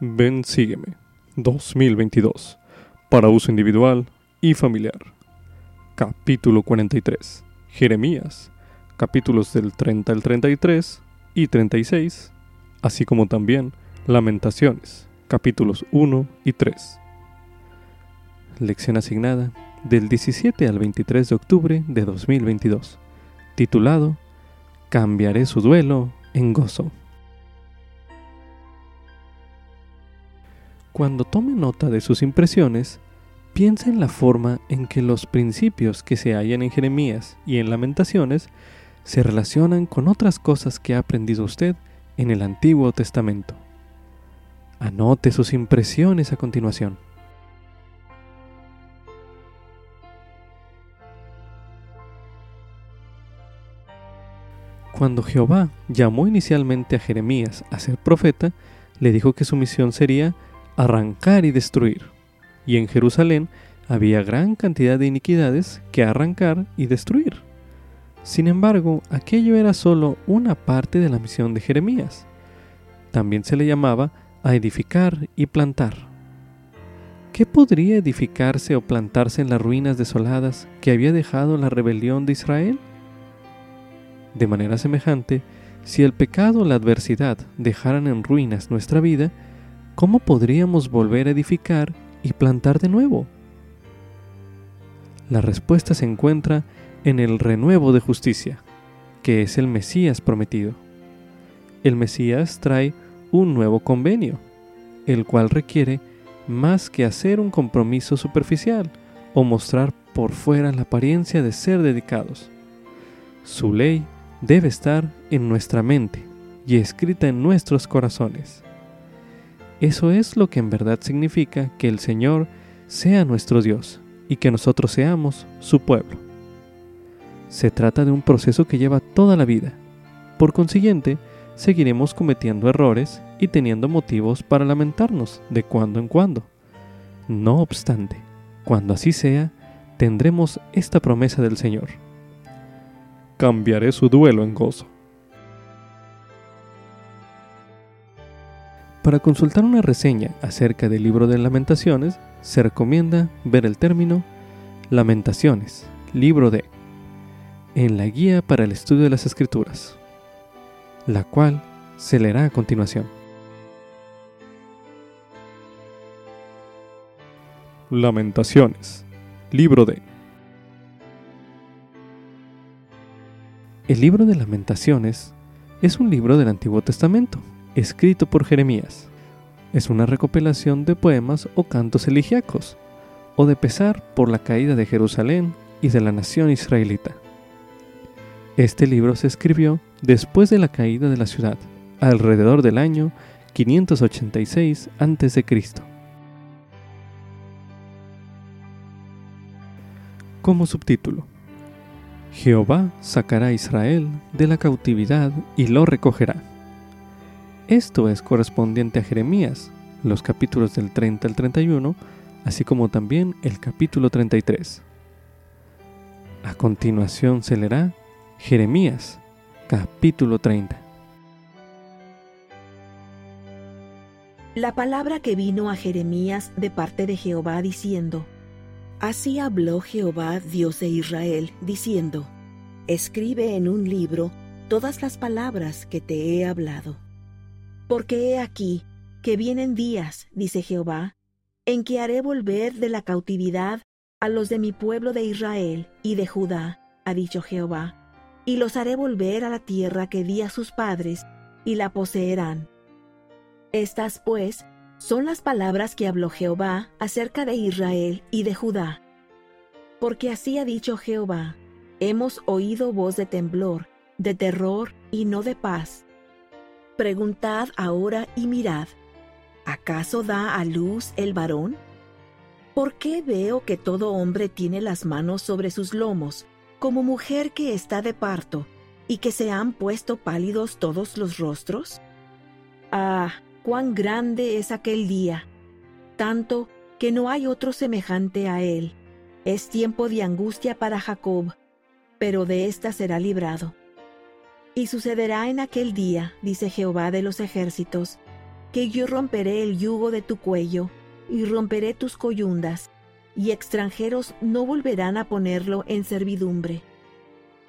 Ven, sígueme. 2022. Para uso individual y familiar. Capítulo 43. Jeremías. Capítulos del 30 al 33 y 36, así como también Lamentaciones, capítulos 1 y 3. Lección asignada del 17 al 23 de octubre de 2022, titulado Cambiaré su duelo en gozo. Cuando tome nota de sus impresiones, piensa en la forma en que los principios que se hallan en Jeremías y en Lamentaciones se relacionan con otras cosas que ha aprendido usted en el Antiguo Testamento. Anote sus impresiones a continuación. Cuando Jehová llamó inicialmente a Jeremías a ser profeta, le dijo que su misión sería arrancar y destruir. Y en Jerusalén había gran cantidad de iniquidades que arrancar y destruir. Sin embargo, aquello era solo una parte de la misión de Jeremías. También se le llamaba a edificar y plantar. ¿Qué podría edificarse o plantarse en las ruinas desoladas que había dejado la rebelión de Israel? De manera semejante, si el pecado o la adversidad dejaran en ruinas nuestra vida, ¿cómo podríamos volver a edificar y plantar de nuevo? La respuesta se encuentra en el renuevo de justicia, que es el Mesías prometido. El Mesías trae un nuevo convenio, el cual requiere más que hacer un compromiso superficial o mostrar por fuera la apariencia de ser dedicados. Su ley debe estar en nuestra mente y escrita en nuestros corazones. Eso es lo que en verdad significa que el Señor sea nuestro Dios y que nosotros seamos su pueblo. Se trata de un proceso que lleva toda la vida. Por consiguiente, seguiremos cometiendo errores y teniendo motivos para lamentarnos de cuando en cuando. No obstante, cuando así sea, tendremos esta promesa del Señor. Cambiaré su duelo en gozo. Para consultar una reseña acerca del libro de lamentaciones, se recomienda ver el término Lamentaciones, libro de, en la guía para el estudio de las escrituras, la cual se leerá a continuación. Lamentaciones, libro de... El libro de lamentaciones es un libro del Antiguo Testamento escrito por Jeremías. Es una recopilación de poemas o cantos eligíacos, o de pesar por la caída de Jerusalén y de la nación israelita. Este libro se escribió después de la caída de la ciudad, alrededor del año 586 a.C. Como subtítulo, Jehová sacará a Israel de la cautividad y lo recogerá. Esto es correspondiente a Jeremías, los capítulos del 30 al 31, así como también el capítulo 33. A continuación se leerá Jeremías, capítulo 30. La palabra que vino a Jeremías de parte de Jehová diciendo, Así habló Jehová, Dios de Israel, diciendo, Escribe en un libro todas las palabras que te he hablado porque he aquí que vienen días, dice Jehová, en que haré volver de la cautividad a los de mi pueblo de Israel y de Judá, ha dicho Jehová, y los haré volver a la tierra que di a sus padres, y la poseerán. Estas, pues, son las palabras que habló Jehová acerca de Israel y de Judá. Porque así ha dicho Jehová, hemos oído voz de temblor, de terror y no de paz Preguntad ahora y mirad, ¿acaso da a luz el varón? ¿Por qué veo que todo hombre tiene las manos sobre sus lomos, como mujer que está de parto, y que se han puesto pálidos todos los rostros? Ah, cuán grande es aquel día, tanto que no hay otro semejante a él. Es tiempo de angustia para Jacob, pero de ésta será librado. Y sucederá en aquel día, dice Jehová de los ejércitos, que yo romperé el yugo de tu cuello y romperé tus coyundas, y extranjeros no volverán a ponerlo en servidumbre,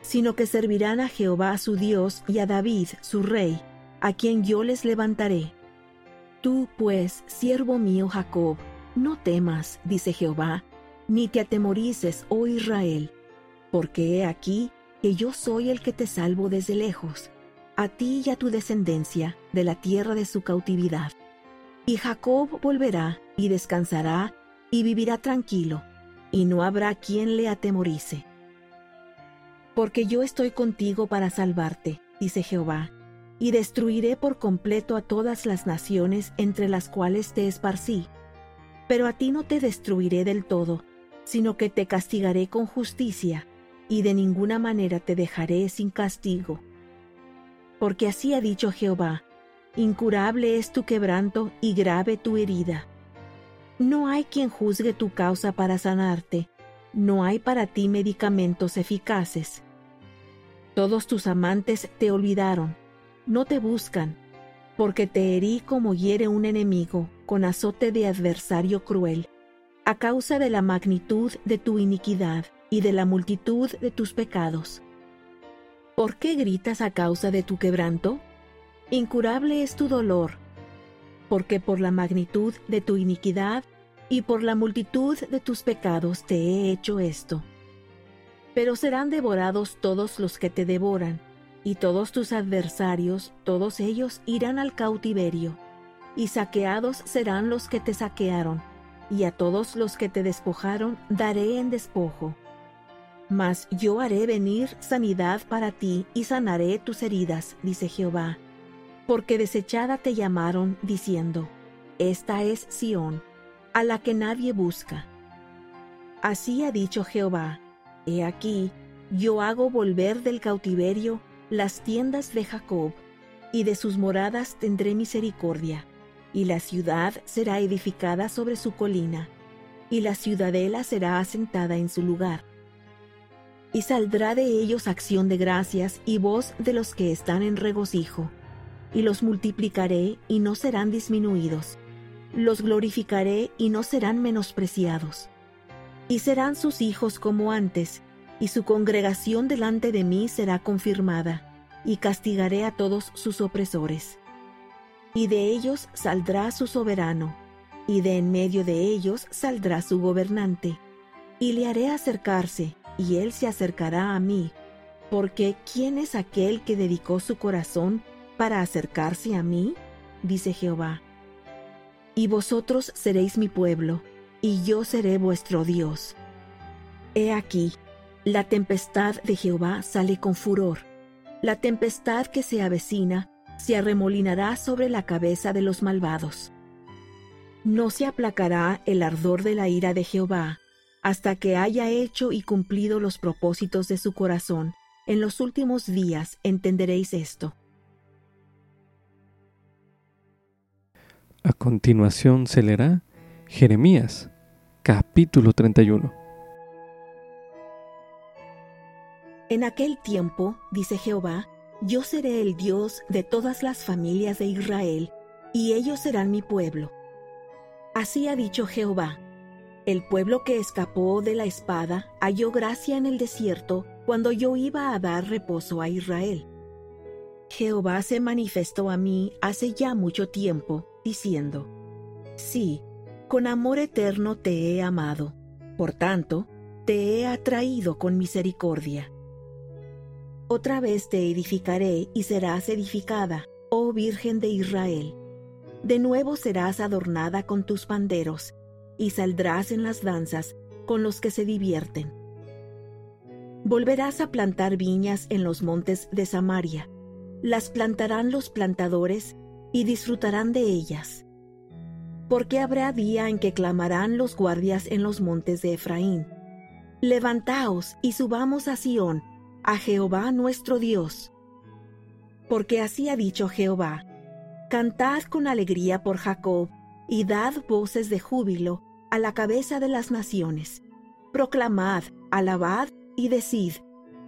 sino que servirán a Jehová su Dios y a David su rey, a quien yo les levantaré. Tú, pues, siervo mío Jacob, no temas, dice Jehová, ni te atemorices, oh Israel, porque he aquí que yo soy el que te salvo desde lejos, a ti y a tu descendencia de la tierra de su cautividad. Y Jacob volverá y descansará y vivirá tranquilo, y no habrá quien le atemorice. Porque yo estoy contigo para salvarte, dice Jehová, y destruiré por completo a todas las naciones entre las cuales te esparcí. Pero a ti no te destruiré del todo, sino que te castigaré con justicia, y de ninguna manera te dejaré sin castigo. Porque así ha dicho Jehová, incurable es tu quebranto y grave tu herida. No hay quien juzgue tu causa para sanarte, no hay para ti medicamentos eficaces. Todos tus amantes te olvidaron, no te buscan, porque te herí como hiere un enemigo, con azote de adversario cruel, a causa de la magnitud de tu iniquidad y de la multitud de tus pecados. ¿Por qué gritas a causa de tu quebranto? Incurable es tu dolor, porque por la magnitud de tu iniquidad y por la multitud de tus pecados te he hecho esto. Pero serán devorados todos los que te devoran, y todos tus adversarios, todos ellos irán al cautiverio, y saqueados serán los que te saquearon, y a todos los que te despojaron daré en despojo. Mas yo haré venir sanidad para ti y sanaré tus heridas, dice Jehová, porque desechada te llamaron, diciendo, Esta es Sión, a la que nadie busca. Así ha dicho Jehová, He aquí, yo hago volver del cautiverio las tiendas de Jacob, y de sus moradas tendré misericordia, y la ciudad será edificada sobre su colina, y la ciudadela será asentada en su lugar. Y saldrá de ellos acción de gracias y voz de los que están en regocijo, y los multiplicaré y no serán disminuidos, los glorificaré y no serán menospreciados. Y serán sus hijos como antes, y su congregación delante de mí será confirmada, y castigaré a todos sus opresores. Y de ellos saldrá su soberano, y de en medio de ellos saldrá su gobernante, y le haré acercarse, y él se acercará a mí, porque ¿quién es aquel que dedicó su corazón para acercarse a mí? dice Jehová. Y vosotros seréis mi pueblo, y yo seré vuestro Dios. He aquí, la tempestad de Jehová sale con furor. La tempestad que se avecina se arremolinará sobre la cabeza de los malvados. No se aplacará el ardor de la ira de Jehová hasta que haya hecho y cumplido los propósitos de su corazón. En los últimos días entenderéis esto. A continuación se leerá Jeremías, capítulo 31. En aquel tiempo, dice Jehová, yo seré el Dios de todas las familias de Israel, y ellos serán mi pueblo. Así ha dicho Jehová, el pueblo que escapó de la espada halló gracia en el desierto cuando yo iba a dar reposo a Israel. Jehová se manifestó a mí hace ya mucho tiempo, diciendo, Sí, con amor eterno te he amado, por tanto, te he atraído con misericordia. Otra vez te edificaré y serás edificada, oh Virgen de Israel. De nuevo serás adornada con tus panderos, y saldrás en las danzas con los que se divierten. Volverás a plantar viñas en los montes de Samaria. Las plantarán los plantadores y disfrutarán de ellas. Porque habrá día en que clamarán los guardias en los montes de Efraín. Levantaos y subamos a Sión a Jehová nuestro Dios. Porque así ha dicho Jehová, Cantad con alegría por Jacob, y dad voces de júbilo a la cabeza de las naciones. Proclamad, alabad y decid,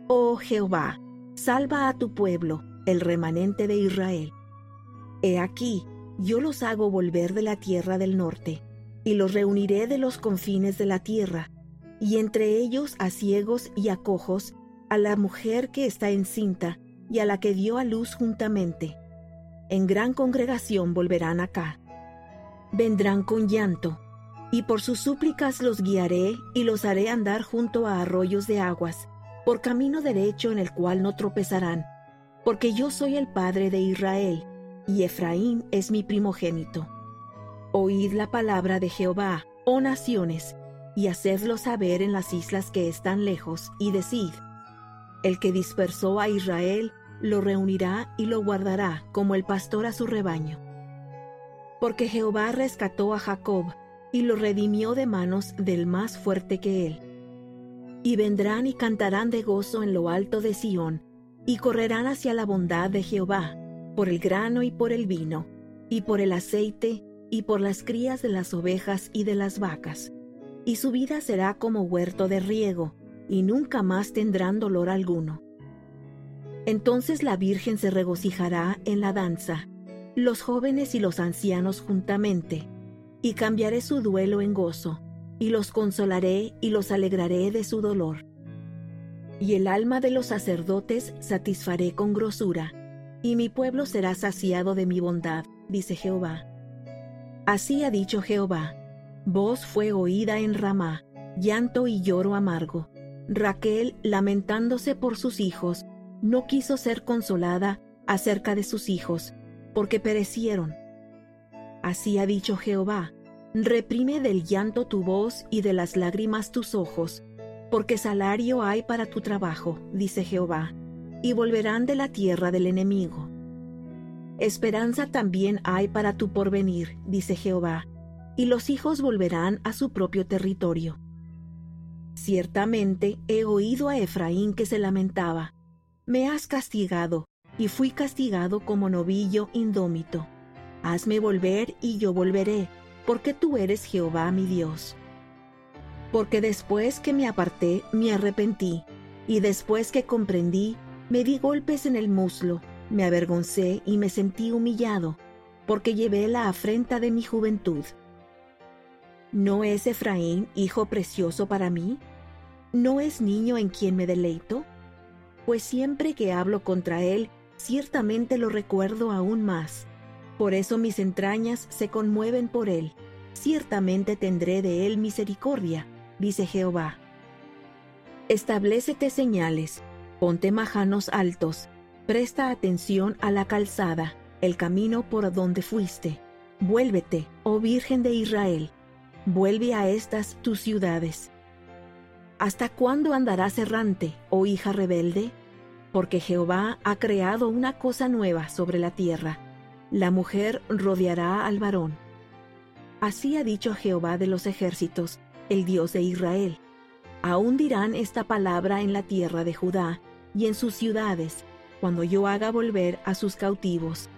Oh Jehová, salva a tu pueblo, el remanente de Israel. He aquí, yo los hago volver de la tierra del norte, y los reuniré de los confines de la tierra, y entre ellos a ciegos y a cojos, a la mujer que está encinta y a la que dio a luz juntamente. En gran congregación volverán acá. Vendrán con llanto, y por sus súplicas los guiaré y los haré andar junto a arroyos de aguas, por camino derecho en el cual no tropezarán, porque yo soy el Padre de Israel, y Efraín es mi primogénito. Oíd la palabra de Jehová, oh naciones, y hacedlo saber en las islas que están lejos, y decid, el que dispersó a Israel, lo reunirá y lo guardará como el pastor a su rebaño. Porque Jehová rescató a Jacob, y lo redimió de manos del más fuerte que él. Y vendrán y cantarán de gozo en lo alto de Sión, y correrán hacia la bondad de Jehová, por el grano y por el vino, y por el aceite, y por las crías de las ovejas y de las vacas. Y su vida será como huerto de riego, y nunca más tendrán dolor alguno. Entonces la Virgen se regocijará en la danza, los jóvenes y los ancianos juntamente, y cambiaré su duelo en gozo, y los consolaré y los alegraré de su dolor. Y el alma de los sacerdotes satisfaré con grosura, y mi pueblo será saciado de mi bondad, dice Jehová. Así ha dicho Jehová, voz fue oída en Ramá, llanto y lloro amargo. Raquel, lamentándose por sus hijos, no quiso ser consolada acerca de sus hijos, porque perecieron. Así ha dicho Jehová, reprime del llanto tu voz y de las lágrimas tus ojos, porque salario hay para tu trabajo, dice Jehová, y volverán de la tierra del enemigo. Esperanza también hay para tu porvenir, dice Jehová, y los hijos volverán a su propio territorio. Ciertamente he oído a Efraín que se lamentaba, me has castigado, y fui castigado como novillo indómito. Hazme volver y yo volveré, porque tú eres Jehová mi Dios. Porque después que me aparté, me arrepentí, y después que comprendí, me di golpes en el muslo, me avergoncé y me sentí humillado, porque llevé la afrenta de mi juventud. ¿No es Efraín hijo precioso para mí? ¿No es niño en quien me deleito? Pues siempre que hablo contra él, ciertamente lo recuerdo aún más por eso mis entrañas se conmueven por él. Ciertamente tendré de él misericordia, dice Jehová. Establecete señales, ponte majanos altos, presta atención a la calzada, el camino por donde fuiste. Vuélvete, oh Virgen de Israel, vuelve a estas tus ciudades. ¿Hasta cuándo andarás errante, oh hija rebelde? Porque Jehová ha creado una cosa nueva sobre la tierra la mujer rodeará al varón. Así ha dicho Jehová de los ejércitos, el Dios de Israel. Aún dirán esta palabra en la tierra de Judá y en sus ciudades, cuando yo haga volver a sus cautivos.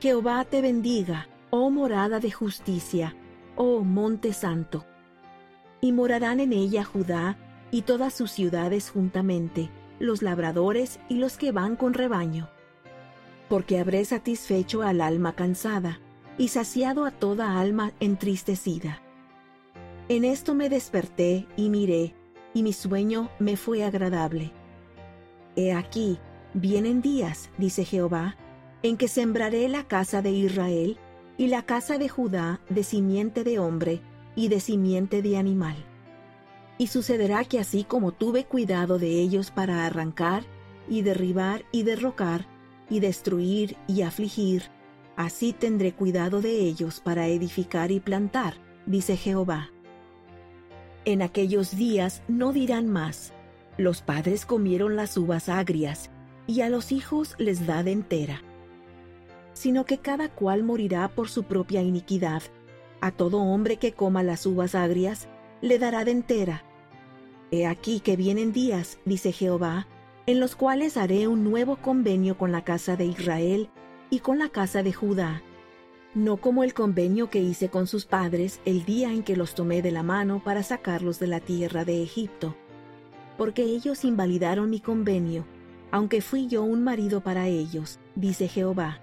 Jehová te bendiga, oh morada de justicia, oh monte santo. Y morarán en ella Judá y todas sus ciudades juntamente, los labradores y los que van con rebaño porque habré satisfecho al alma cansada y saciado a toda alma entristecida. En esto me desperté y miré, y mi sueño me fue agradable. He aquí, vienen días, dice Jehová, en que sembraré la casa de Israel y la casa de Judá de simiente de hombre y de simiente de animal. Y sucederá que así como tuve cuidado de ellos para arrancar y derribar y derrocar, y destruir y afligir, así tendré cuidado de ellos para edificar y plantar, dice Jehová. En aquellos días no dirán más, los padres comieron las uvas agrias, y a los hijos les da de entera, sino que cada cual morirá por su propia iniquidad. A todo hombre que coma las uvas agrias, le dará de entera. He aquí que vienen días, dice Jehová, en los cuales haré un nuevo convenio con la casa de Israel y con la casa de Judá, no como el convenio que hice con sus padres el día en que los tomé de la mano para sacarlos de la tierra de Egipto, porque ellos invalidaron mi convenio, aunque fui yo un marido para ellos, dice Jehová.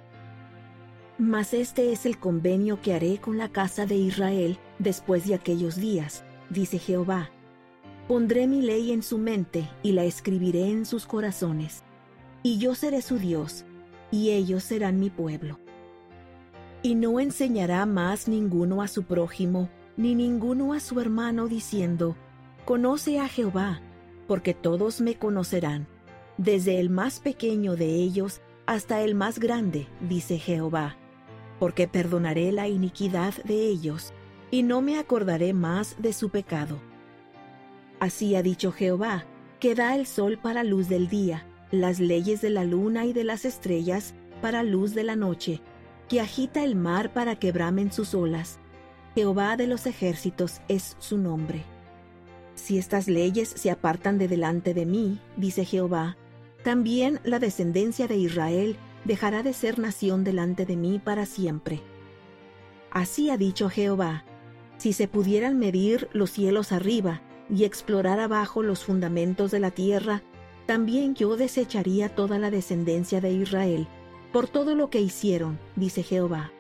Mas este es el convenio que haré con la casa de Israel después de aquellos días, dice Jehová. Pondré mi ley en su mente y la escribiré en sus corazones. Y yo seré su Dios, y ellos serán mi pueblo. Y no enseñará más ninguno a su prójimo, ni ninguno a su hermano, diciendo, Conoce a Jehová, porque todos me conocerán, desde el más pequeño de ellos hasta el más grande, dice Jehová, porque perdonaré la iniquidad de ellos, y no me acordaré más de su pecado. Así ha dicho Jehová, que da el sol para luz del día, las leyes de la luna y de las estrellas para luz de la noche, que agita el mar para que bramen sus olas. Jehová de los ejércitos es su nombre. Si estas leyes se apartan de delante de mí, dice Jehová, también la descendencia de Israel dejará de ser nación delante de mí para siempre. Así ha dicho Jehová, si se pudieran medir los cielos arriba y explorar abajo los fundamentos de la tierra, también yo desecharía toda la descendencia de Israel, por todo lo que hicieron, dice Jehová.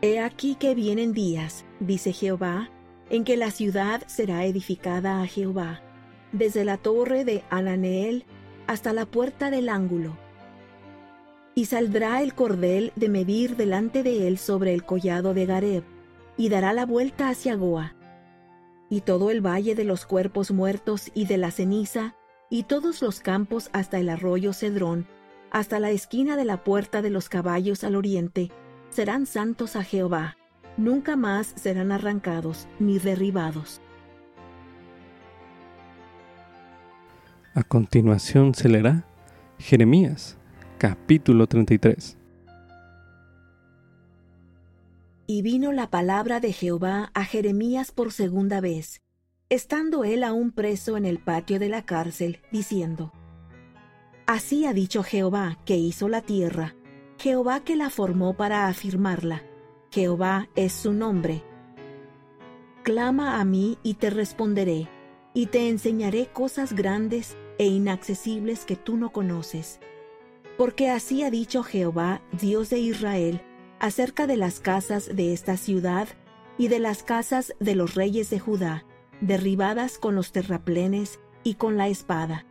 He aquí que vienen días, dice Jehová, en que la ciudad será edificada a Jehová, desde la torre de Ananeel hasta la puerta del ángulo. Y saldrá el cordel de medir delante de él sobre el collado de Gareb, y dará la vuelta hacia Goa. Y todo el valle de los cuerpos muertos y de la ceniza, y todos los campos hasta el arroyo Cedrón, hasta la esquina de la puerta de los caballos al oriente, serán santos a Jehová, nunca más serán arrancados ni derribados. A continuación se leerá Jeremías, capítulo 33. Y vino la palabra de Jehová a Jeremías por segunda vez, estando él aún preso en el patio de la cárcel, diciendo, Así ha dicho Jehová que hizo la tierra, Jehová que la formó para afirmarla, Jehová es su nombre. Clama a mí y te responderé, y te enseñaré cosas grandes e inaccesibles que tú no conoces. Porque así ha dicho Jehová, Dios de Israel, acerca de las casas de esta ciudad y de las casas de los reyes de Judá, derribadas con los terraplenes y con la espada.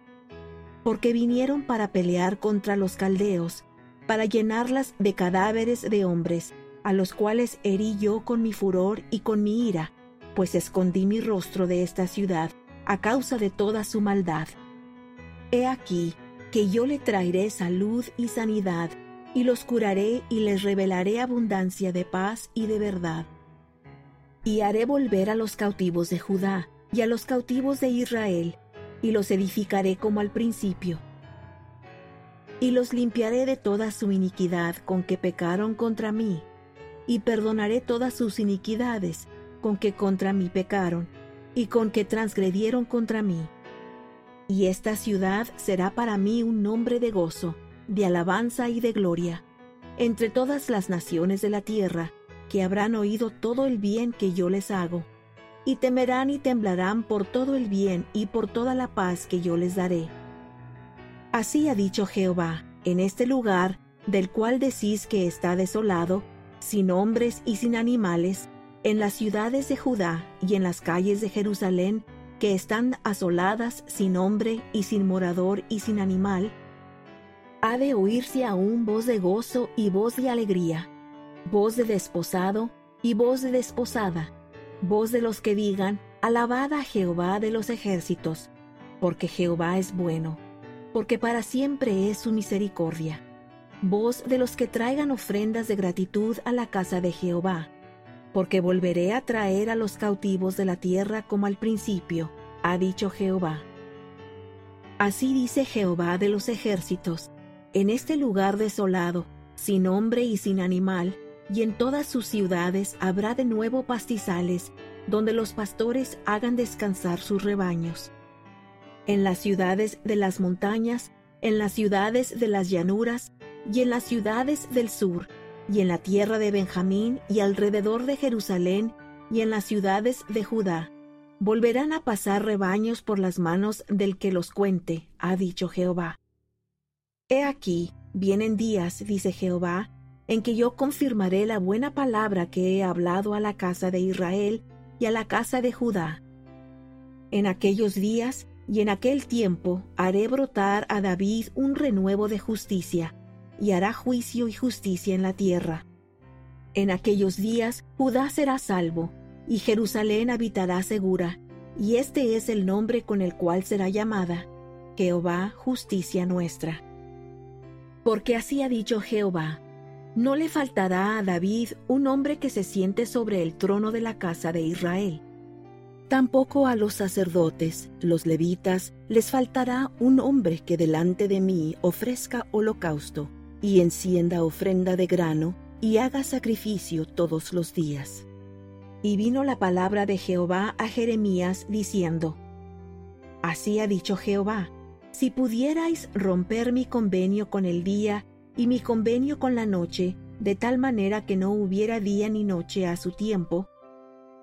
Porque vinieron para pelear contra los caldeos, para llenarlas de cadáveres de hombres, a los cuales herí yo con mi furor y con mi ira, pues escondí mi rostro de esta ciudad a causa de toda su maldad. He aquí que yo le traeré salud y sanidad, y los curaré y les revelaré abundancia de paz y de verdad. Y haré volver a los cautivos de Judá y a los cautivos de Israel, y los edificaré como al principio. Y los limpiaré de toda su iniquidad con que pecaron contra mí, y perdonaré todas sus iniquidades con que contra mí pecaron y con que transgredieron contra mí. Y esta ciudad será para mí un nombre de gozo, de alabanza y de gloria, entre todas las naciones de la tierra, que habrán oído todo el bien que yo les hago, y temerán y temblarán por todo el bien y por toda la paz que yo les daré. Así ha dicho Jehová, en este lugar, del cual decís que está desolado, sin hombres y sin animales, en las ciudades de Judá y en las calles de Jerusalén, que están asoladas sin hombre y sin morador y sin animal, ha de oírse aún voz de gozo y voz de alegría, voz de desposado y voz de desposada, voz de los que digan, Alabad a Jehová de los ejércitos, porque Jehová es bueno, porque para siempre es su misericordia. Voz de los que traigan ofrendas de gratitud a la casa de Jehová, porque volveré a traer a los cautivos de la tierra como al principio, ha dicho Jehová. Así dice Jehová de los ejércitos, en este lugar desolado, sin hombre y sin animal, y en todas sus ciudades habrá de nuevo pastizales, donde los pastores hagan descansar sus rebaños. En las ciudades de las montañas, en las ciudades de las llanuras, y en las ciudades del sur, y en la tierra de Benjamín, y alrededor de Jerusalén, y en las ciudades de Judá. Volverán a pasar rebaños por las manos del que los cuente, ha dicho Jehová. He aquí, vienen días, dice Jehová, en que yo confirmaré la buena palabra que he hablado a la casa de Israel y a la casa de Judá. En aquellos días y en aquel tiempo haré brotar a David un renuevo de justicia, y hará juicio y justicia en la tierra. En aquellos días Judá será salvo, y Jerusalén habitará segura, y este es el nombre con el cual será llamada, Jehová justicia nuestra. Porque así ha dicho Jehová, no le faltará a David un hombre que se siente sobre el trono de la casa de Israel. Tampoco a los sacerdotes, los levitas, les faltará un hombre que delante de mí ofrezca holocausto y encienda ofrenda de grano y haga sacrificio todos los días. Y vino la palabra de Jehová a Jeremías diciendo, Así ha dicho Jehová, si pudierais romper mi convenio con el día y mi convenio con la noche, de tal manera que no hubiera día ni noche a su tiempo,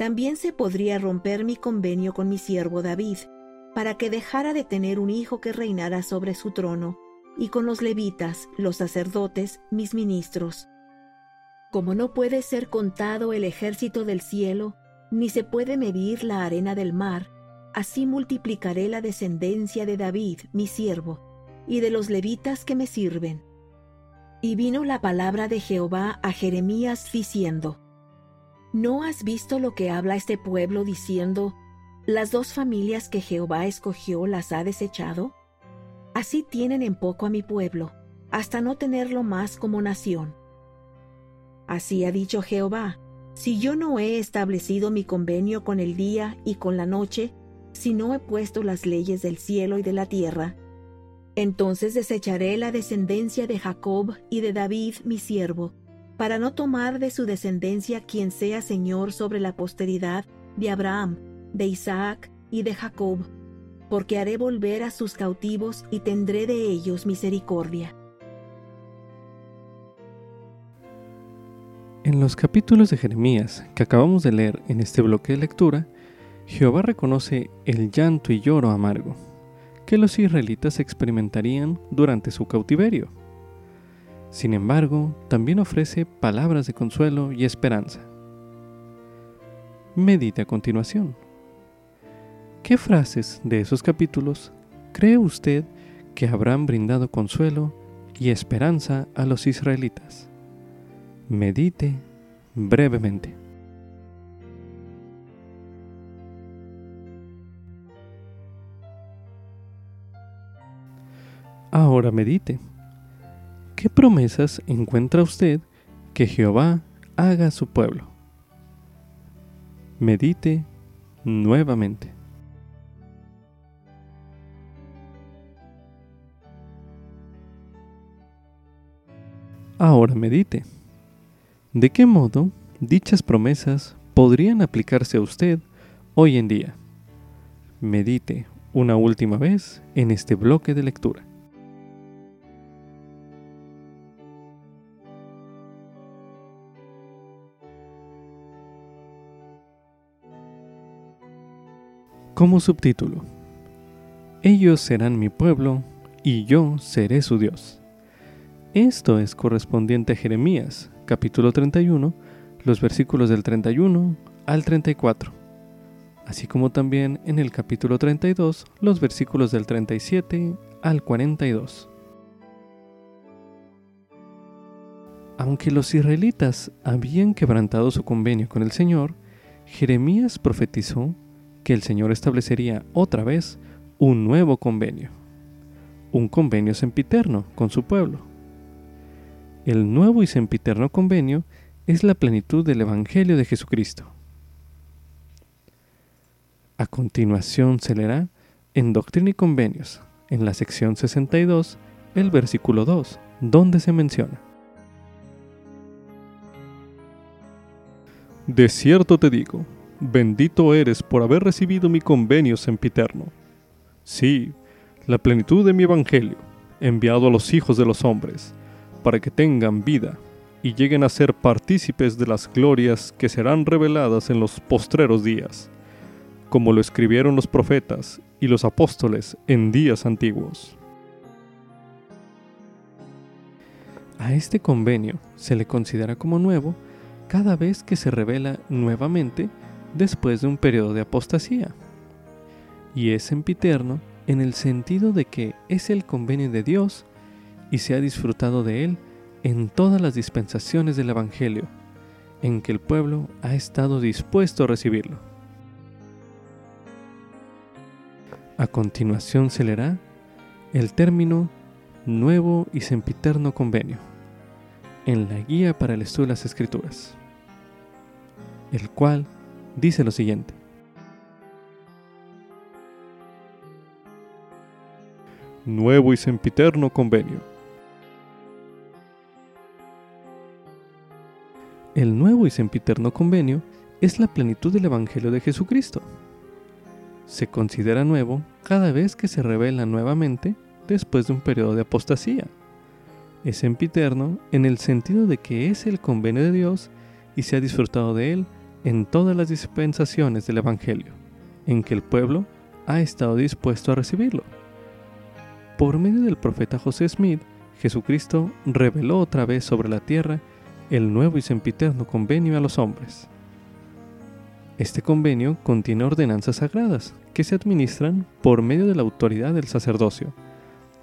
también se podría romper mi convenio con mi siervo David, para que dejara de tener un hijo que reinara sobre su trono, y con los levitas, los sacerdotes, mis ministros. Como no puede ser contado el ejército del cielo, ni se puede medir la arena del mar, así multiplicaré la descendencia de David, mi siervo, y de los levitas que me sirven y vino la palabra de Jehová a Jeremías diciendo, ¿No has visto lo que habla este pueblo diciendo, las dos familias que Jehová escogió las ha desechado? Así tienen en poco a mi pueblo, hasta no tenerlo más como nación. Así ha dicho Jehová, si yo no he establecido mi convenio con el día y con la noche, si no he puesto las leyes del cielo y de la tierra, entonces desecharé la descendencia de Jacob y de David mi siervo, para no tomar de su descendencia quien sea Señor sobre la posteridad de Abraham, de Isaac y de Jacob, porque haré volver a sus cautivos y tendré de ellos misericordia. En los capítulos de Jeremías que acabamos de leer en este bloque de lectura, Jehová reconoce el llanto y lloro amargo que los israelitas experimentarían durante su cautiverio. Sin embargo, también ofrece palabras de consuelo y esperanza. Medite a continuación. ¿Qué frases de esos capítulos cree usted que habrán brindado consuelo y esperanza a los israelitas? Medite brevemente. Ahora medite. ¿Qué promesas encuentra usted que Jehová haga a su pueblo? Medite nuevamente. Ahora medite. ¿De qué modo dichas promesas podrían aplicarse a usted hoy en día? Medite una última vez en este bloque de lectura. Como subtítulo. Ellos serán mi pueblo y yo seré su Dios. Esto es correspondiente a Jeremías, capítulo 31, los versículos del 31 al 34, así como también en el capítulo 32, los versículos del 37 al 42. Aunque los israelitas habían quebrantado su convenio con el Señor, Jeremías profetizó que el Señor establecería otra vez un nuevo convenio, un convenio sempiterno con su pueblo. El nuevo y sempiterno convenio es la plenitud del Evangelio de Jesucristo. A continuación se leerá en Doctrina y Convenios, en la sección 62, el versículo 2, donde se menciona. De cierto te digo, Bendito eres por haber recibido mi convenio sempiterno. Sí, la plenitud de mi evangelio, enviado a los hijos de los hombres, para que tengan vida y lleguen a ser partícipes de las glorias que serán reveladas en los postreros días, como lo escribieron los profetas y los apóstoles en días antiguos. A este convenio se le considera como nuevo cada vez que se revela nuevamente después de un periodo de apostasía. Y es sempiterno en el sentido de que es el convenio de Dios y se ha disfrutado de él en todas las dispensaciones del Evangelio, en que el pueblo ha estado dispuesto a recibirlo. A continuación se leerá el término Nuevo y Sempiterno Convenio en la Guía para el Estudio de las Escrituras, el cual dice lo siguiente. Nuevo y Sempiterno Convenio. El nuevo y sempiterno convenio es la plenitud del Evangelio de Jesucristo se considera nuevo cada vez que se revela nuevamente después de un periodo de apostasía. Es empiterno en el sentido de que es el convenio de Dios y se ha disfrutado de él en todas las dispensaciones del Evangelio, en que el pueblo ha estado dispuesto a recibirlo. Por medio del profeta José Smith, Jesucristo reveló otra vez sobre la tierra el nuevo y sempiterno convenio a los hombres. Este convenio contiene ordenanzas sagradas que se administran por medio de la autoridad del sacerdocio,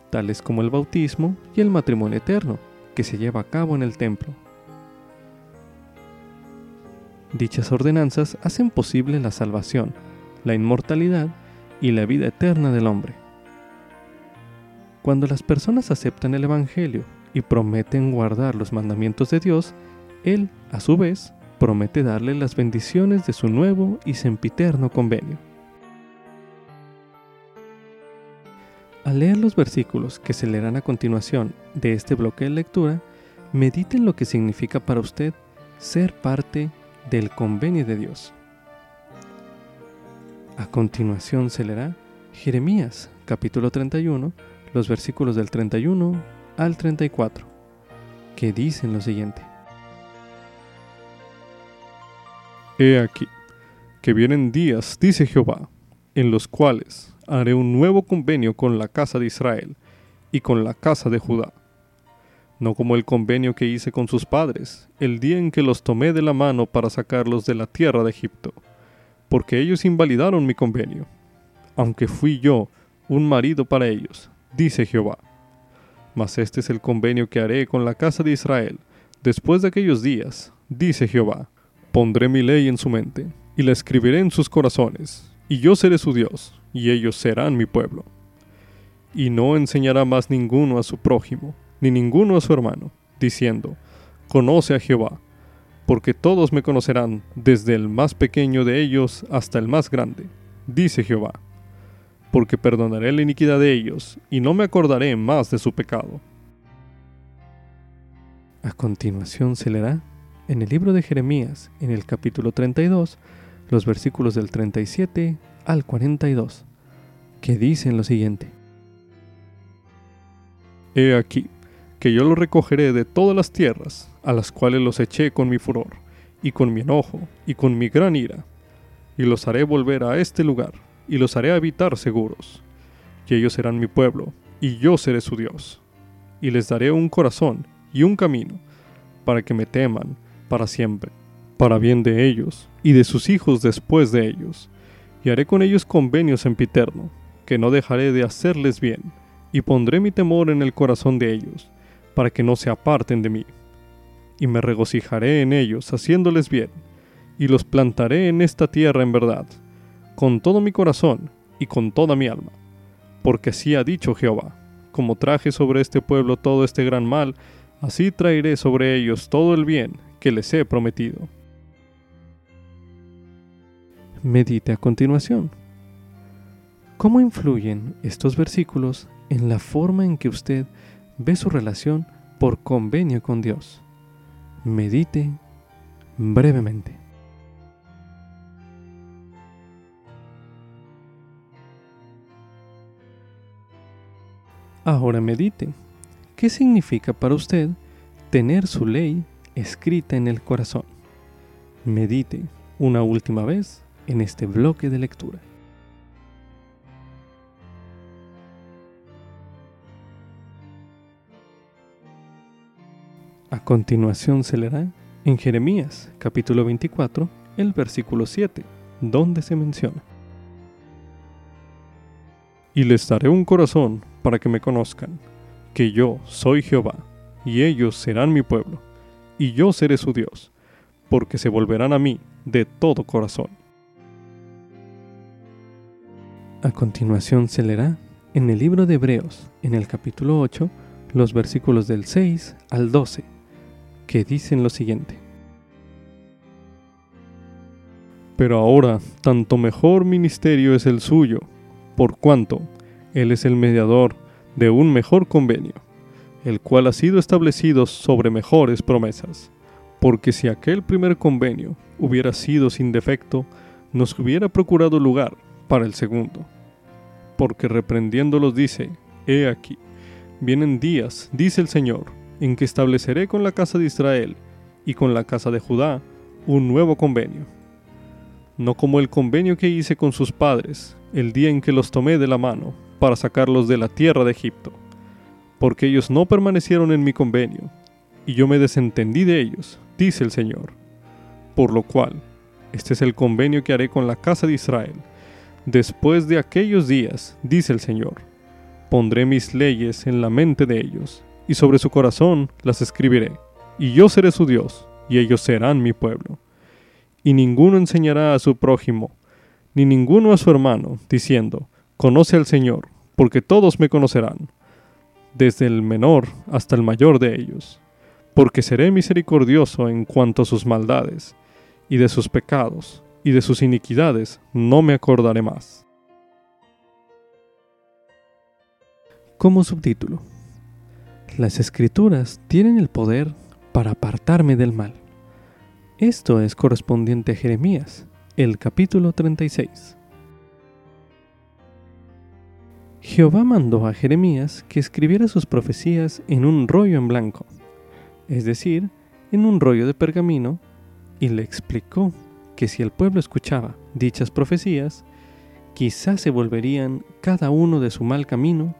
tales como el bautismo y el matrimonio eterno, que se lleva a cabo en el templo. Dichas ordenanzas hacen posible la salvación, la inmortalidad y la vida eterna del hombre. Cuando las personas aceptan el Evangelio y prometen guardar los mandamientos de Dios, Él, a su vez, promete darle las bendiciones de su nuevo y sempiterno convenio. Al leer los versículos que se leerán a continuación de este bloque de lectura, mediten lo que significa para usted ser parte del convenio de Dios. A continuación se leerá Jeremías capítulo 31, los versículos del 31 al 34, que dicen lo siguiente. He aquí, que vienen días, dice Jehová, en los cuales haré un nuevo convenio con la casa de Israel y con la casa de Judá. No como el convenio que hice con sus padres, el día en que los tomé de la mano para sacarlos de la tierra de Egipto, porque ellos invalidaron mi convenio, aunque fui yo un marido para ellos, dice Jehová. Mas este es el convenio que haré con la casa de Israel después de aquellos días, dice Jehová Pondré mi ley en su mente, y la escribiré en sus corazones, y yo seré su Dios, y ellos serán mi pueblo. Y no enseñará más ninguno a su prójimo, ni ninguno a su hermano, diciendo, Conoce a Jehová, porque todos me conocerán, desde el más pequeño de ellos hasta el más grande, dice Jehová, porque perdonaré la iniquidad de ellos, y no me acordaré más de su pecado. A continuación se leerá en el libro de Jeremías, en el capítulo 32, los versículos del 37 al 42, que dicen lo siguiente. He aquí, que yo los recogeré de todas las tierras, a las cuales los eché con mi furor, y con mi enojo, y con mi gran ira, y los haré volver a este lugar, y los haré habitar seguros, y ellos serán mi pueblo, y yo seré su Dios, y les daré un corazón y un camino, para que me teman, para siempre, para bien de ellos y de sus hijos después de ellos, y haré con ellos convenios sempiterno, que no dejaré de hacerles bien, y pondré mi temor en el corazón de ellos, para que no se aparten de mí. Y me regocijaré en ellos, haciéndoles bien, y los plantaré en esta tierra en verdad, con todo mi corazón y con toda mi alma. Porque así ha dicho Jehová, como traje sobre este pueblo todo este gran mal, así traeré sobre ellos todo el bien que les he prometido. Medite a continuación. ¿Cómo influyen estos versículos en la forma en que usted ve su relación por convenio con Dios? Medite brevemente. Ahora medite. ¿Qué significa para usted tener su ley escrita en el corazón. Medite una última vez en este bloque de lectura. A continuación se leerá en Jeremías capítulo 24 el versículo 7, donde se menciona. Y les daré un corazón para que me conozcan, que yo soy Jehová, y ellos serán mi pueblo, y yo seré su Dios, porque se volverán a mí de todo corazón. A continuación se leerá en el libro de Hebreos, en el capítulo 8, los versículos del 6 al 12, que dicen lo siguiente. Pero ahora, tanto mejor ministerio es el suyo, por cuanto Él es el mediador de un mejor convenio, el cual ha sido establecido sobre mejores promesas. Porque si aquel primer convenio hubiera sido sin defecto, nos hubiera procurado lugar para el segundo. Porque reprendiéndolos dice, He aquí, vienen días, dice el Señor, en que estableceré con la casa de Israel y con la casa de Judá un nuevo convenio. No como el convenio que hice con sus padres el día en que los tomé de la mano para sacarlos de la tierra de Egipto, porque ellos no permanecieron en mi convenio, y yo me desentendí de ellos, dice el Señor. Por lo cual, este es el convenio que haré con la casa de Israel. Después de aquellos días, dice el Señor, pondré mis leyes en la mente de ellos, y sobre su corazón las escribiré, y yo seré su Dios, y ellos serán mi pueblo. Y ninguno enseñará a su prójimo, ni ninguno a su hermano, diciendo, Conoce al Señor, porque todos me conocerán, desde el menor hasta el mayor de ellos, porque seré misericordioso en cuanto a sus maldades, y de sus pecados, y de sus iniquidades no me acordaré más. Como subtítulo, las escrituras tienen el poder para apartarme del mal. Esto es correspondiente a Jeremías, el capítulo 36. Jehová mandó a Jeremías que escribiera sus profecías en un rollo en blanco, es decir, en un rollo de pergamino, y le explicó que si el pueblo escuchaba dichas profecías, quizás se volverían cada uno de su mal camino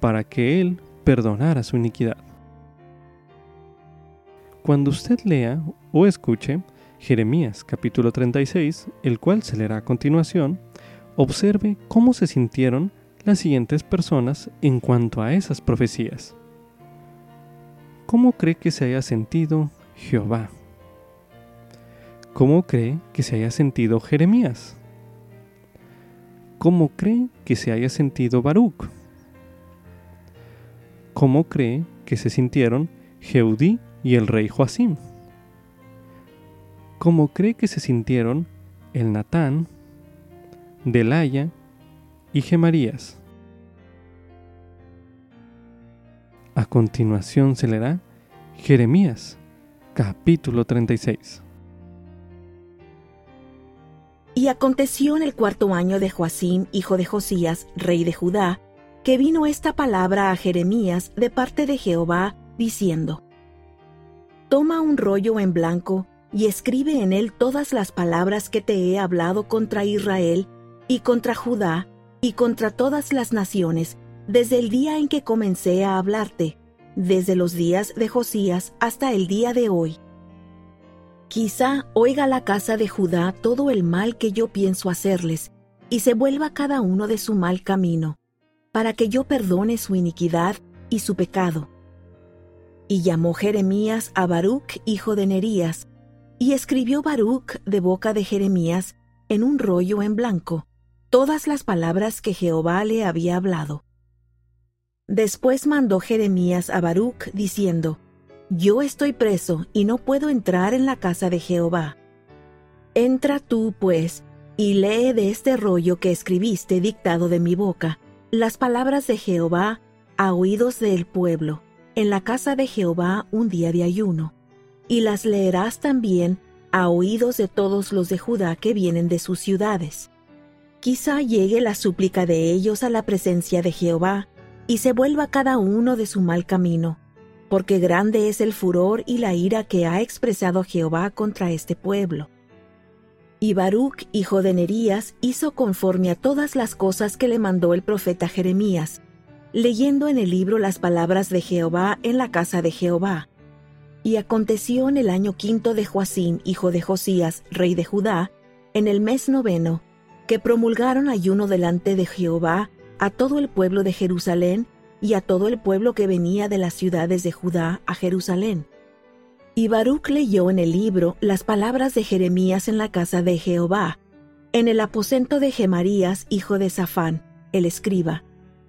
para que él perdonara su iniquidad. Cuando usted lea o escuche Jeremías capítulo 36, el cual se leerá a continuación, observe cómo se sintieron las siguientes personas en cuanto a esas profecías. ¿Cómo cree que se haya sentido Jehová? ¿Cómo cree que se haya sentido Jeremías? ¿Cómo cree que se haya sentido Baruch? ¿Cómo cree que se sintieron Jeudí y el rey Joacim? ¿Cómo cree que se sintieron el Natán, Delaya y Gemarías? A continuación se leerá Jeremías, capítulo 36. Y aconteció en el cuarto año de Joacim, hijo de Josías, rey de Judá, que vino esta palabra a Jeremías de parte de Jehová, diciendo, Toma un rollo en blanco y escribe en él todas las palabras que te he hablado contra Israel y contra Judá y contra todas las naciones desde el día en que comencé a hablarte, desde los días de Josías hasta el día de hoy. Quizá oiga la casa de Judá todo el mal que yo pienso hacerles, y se vuelva cada uno de su mal camino, para que yo perdone su iniquidad y su pecado. Y llamó Jeremías a Baruch, hijo de Nerías, y escribió Baruch de boca de Jeremías en un rollo en blanco todas las palabras que Jehová le había hablado. Después mandó Jeremías a Baruch diciendo, Yo estoy preso y no puedo entrar en la casa de Jehová. Entra tú, pues, y lee de este rollo que escribiste dictado de mi boca, las palabras de Jehová a oídos del pueblo, en la casa de Jehová un día de ayuno, y las leerás también a oídos de todos los de Judá que vienen de sus ciudades. Quizá llegue la súplica de ellos a la presencia de Jehová, y se vuelva cada uno de su mal camino, porque grande es el furor y la ira que ha expresado Jehová contra este pueblo. Y Baruch, hijo de Nerías, hizo conforme a todas las cosas que le mandó el profeta Jeremías, leyendo en el libro las palabras de Jehová en la casa de Jehová. Y aconteció en el año quinto de Joacim, hijo de Josías, rey de Judá, en el mes noveno, que promulgaron ayuno delante de Jehová a todo el pueblo de Jerusalén y a todo el pueblo que venía de las ciudades de Judá a Jerusalén. Y Baruch leyó en el libro las palabras de Jeremías en la casa de Jehová, en el aposento de Gemarías, hijo de Safán, el escriba,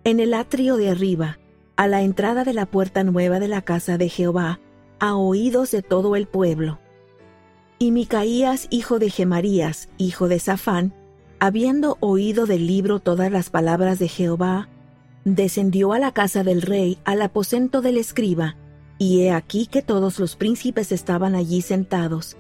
en el atrio de arriba, a la entrada de la puerta nueva de la casa de Jehová, a oídos de todo el pueblo. Y Micaías, hijo de Gemarías, hijo de Safán, habiendo oído del libro todas las palabras de Jehová, descendió a la casa del rey, al aposento del escriba, y he aquí que todos los príncipes estaban allí sentados.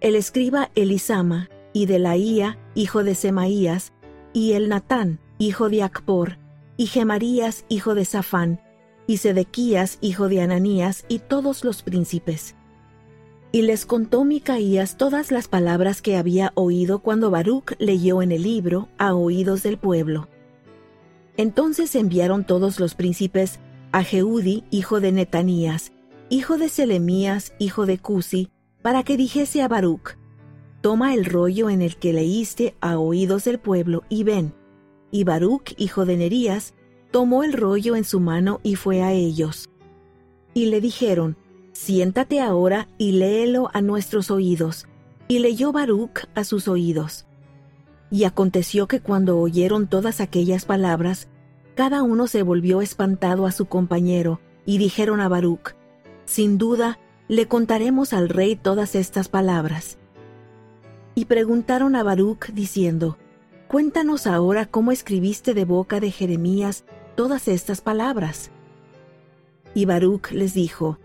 El escriba Elisama, y Delaía, hijo de Semaías, y el Natán, hijo de Acpor, y Gemarías, hijo de Safán, y Sedequías, hijo de Ananías, y todos los príncipes. Y les contó Micaías todas las palabras que había oído cuando Baruch leyó en el libro a oídos del pueblo. Entonces enviaron todos los príncipes a Jeudi, hijo de Netanías, hijo de Selemías, hijo de Cusi, para que dijese a Baruch, Toma el rollo en el que leíste a oídos del pueblo y ven. Y Baruch, hijo de Nerías, tomó el rollo en su mano y fue a ellos. Y le dijeron, Siéntate ahora y léelo a nuestros oídos. Y leyó Baruch a sus oídos. Y aconteció que cuando oyeron todas aquellas palabras, cada uno se volvió espantado a su compañero, y dijeron a Baruch, Sin duda, le contaremos al rey todas estas palabras. Y preguntaron a Baruch, diciendo, Cuéntanos ahora cómo escribiste de boca de Jeremías todas estas palabras. Y Baruch les dijo,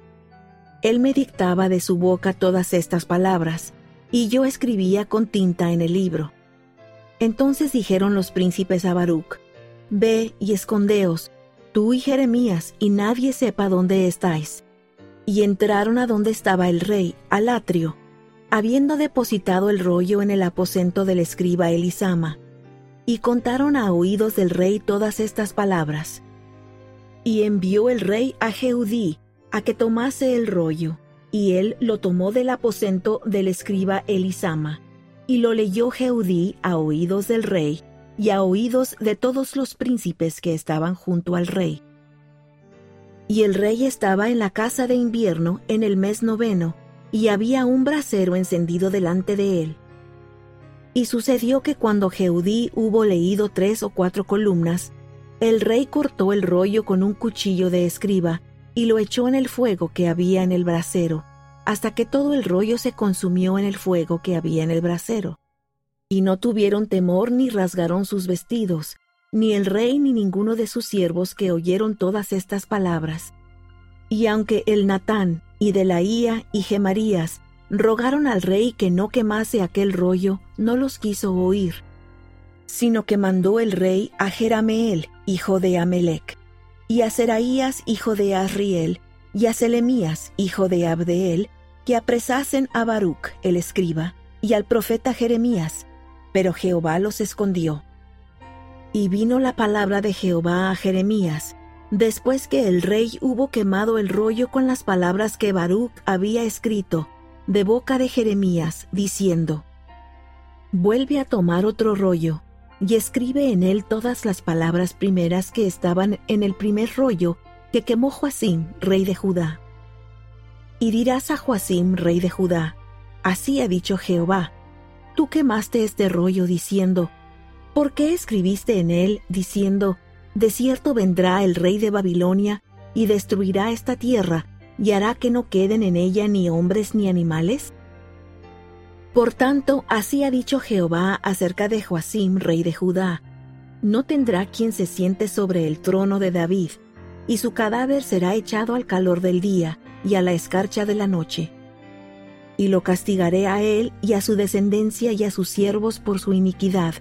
Él me dictaba de su boca todas estas palabras, y yo escribía con tinta en el libro. Entonces dijeron los príncipes a Baruch, Ve y escondeos, tú y Jeremías, y nadie sepa dónde estáis. Y entraron a donde estaba el rey, al atrio, habiendo depositado el rollo en el aposento del escriba Elisama, y contaron a oídos del rey todas estas palabras. Y envió el rey a Jeudí a que tomase el rollo, y él lo tomó del aposento del escriba Elisama y lo leyó Jeudí a oídos del rey y a oídos de todos los príncipes que estaban junto al rey. Y el rey estaba en la casa de invierno en el mes noveno, y había un brasero encendido delante de él. Y sucedió que cuando Jeudí hubo leído tres o cuatro columnas, el rey cortó el rollo con un cuchillo de escriba y lo echó en el fuego que había en el brasero, hasta que todo el rollo se consumió en el fuego que había en el brasero. Y no tuvieron temor ni rasgaron sus vestidos, ni el rey ni ninguno de sus siervos que oyeron todas estas palabras. Y aunque el Natán y Delaía y Gemarías rogaron al rey que no quemase aquel rollo, no los quiso oír, sino que mandó el rey a Jerameel, hijo de Amelec, y a Seraías, hijo de Asriel, y a Selemías, hijo de Abdeel, que apresasen a Baruch, el escriba, y al profeta Jeremías, pero Jehová los escondió. Y vino la palabra de Jehová a Jeremías, después que el rey hubo quemado el rollo con las palabras que Baruch había escrito, de boca de Jeremías, diciendo, Vuelve a tomar otro rollo, y escribe en él todas las palabras primeras que estaban en el primer rollo que quemó Joacim, rey de Judá. Y dirás a Joacim, rey de Judá, así ha dicho Jehová, tú quemaste este rollo diciendo, ¿por qué escribiste en él diciendo, de cierto vendrá el rey de Babilonia y destruirá esta tierra y hará que no queden en ella ni hombres ni animales? Por tanto, así ha dicho Jehová acerca de Joacim, rey de Judá, no tendrá quien se siente sobre el trono de David, y su cadáver será echado al calor del día, y a la escarcha de la noche. Y lo castigaré a él y a su descendencia y a sus siervos por su iniquidad,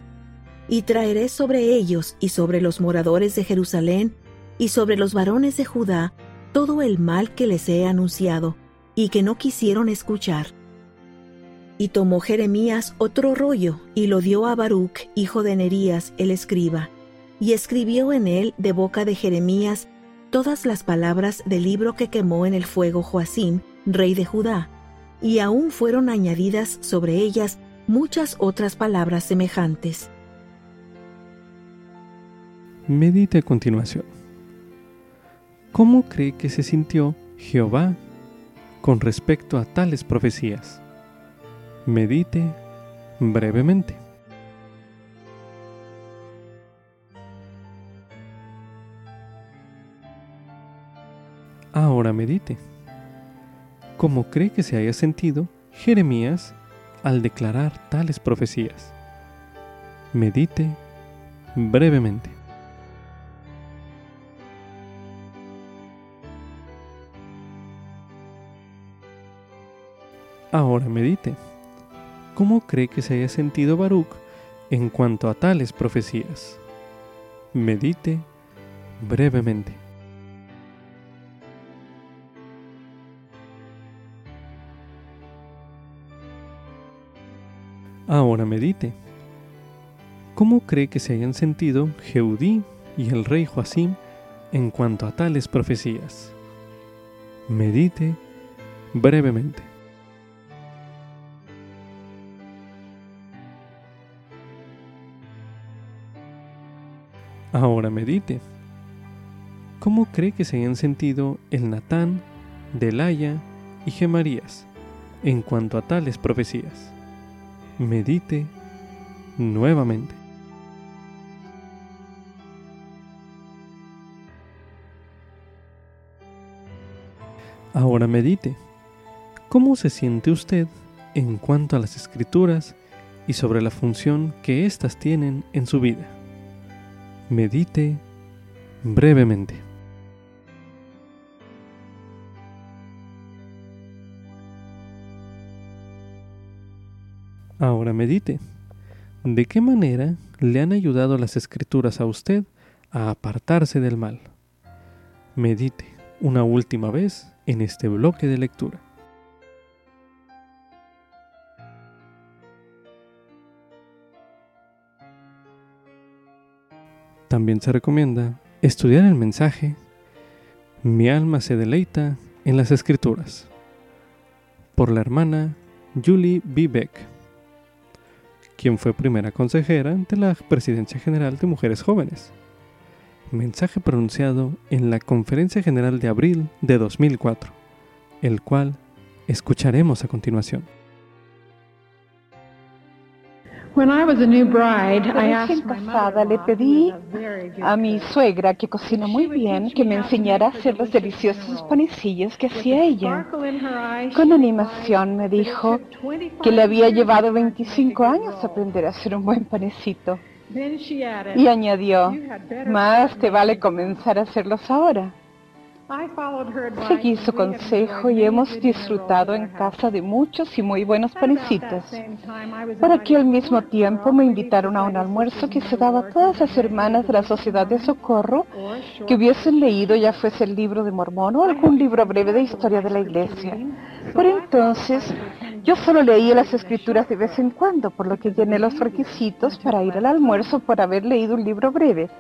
y traeré sobre ellos y sobre los moradores de Jerusalén y sobre los varones de Judá todo el mal que les he anunciado, y que no quisieron escuchar. Y tomó Jeremías otro rollo y lo dio a Baruch, hijo de Nerías, el escriba, y escribió en él de boca de Jeremías todas las palabras del libro que quemó en el fuego Joacim, rey de Judá, y aún fueron añadidas sobre ellas muchas otras palabras semejantes. Medite a continuación. ¿Cómo cree que se sintió Jehová con respecto a tales profecías? Medite brevemente. Ahora medite. ¿Cómo cree que se haya sentido Jeremías al declarar tales profecías? Medite brevemente. Ahora medite. ¿Cómo cree que se haya sentido Baruch en cuanto a tales profecías? Medite brevemente. Ahora medite. ¿Cómo cree que se hayan sentido Jeudí y el rey Joacim en cuanto a tales profecías? Medite brevemente. Ahora medite. ¿Cómo cree que se hayan sentido el Natán, Delaya y Gemarías en cuanto a tales profecías? Medite nuevamente. Ahora medite. ¿Cómo se siente usted en cuanto a las escrituras y sobre la función que éstas tienen en su vida? Medite brevemente. Ahora medite. ¿De qué manera le han ayudado las escrituras a usted a apartarse del mal? Medite una última vez en este bloque de lectura. También se recomienda estudiar el mensaje Mi alma se deleita en las escrituras por la hermana Julie B. Beck, quien fue primera consejera de la Presidencia General de Mujeres Jóvenes. Mensaje pronunciado en la Conferencia General de abril de 2004, el cual escucharemos a continuación. Recién casada le pedí a mi suegra, que cocina muy bien, que me enseñara a hacer los deliciosos panecillos que hacía ella. Con animación me dijo que le había llevado 25 años aprender a hacer un buen panecito. Y añadió, más te vale comenzar a hacerlos ahora. Seguí su consejo y hemos disfrutado en casa de muchos y muy buenos panecitos. Por aquí al mismo tiempo me invitaron a un almuerzo que se daba a todas las hermanas de la Sociedad de Socorro que hubiesen leído ya fuese el libro de Mormón o algún libro breve de historia de la iglesia. Por entonces, yo solo leía las escrituras de vez en cuando, por lo que llené los requisitos para ir al almuerzo por haber leído un libro breve.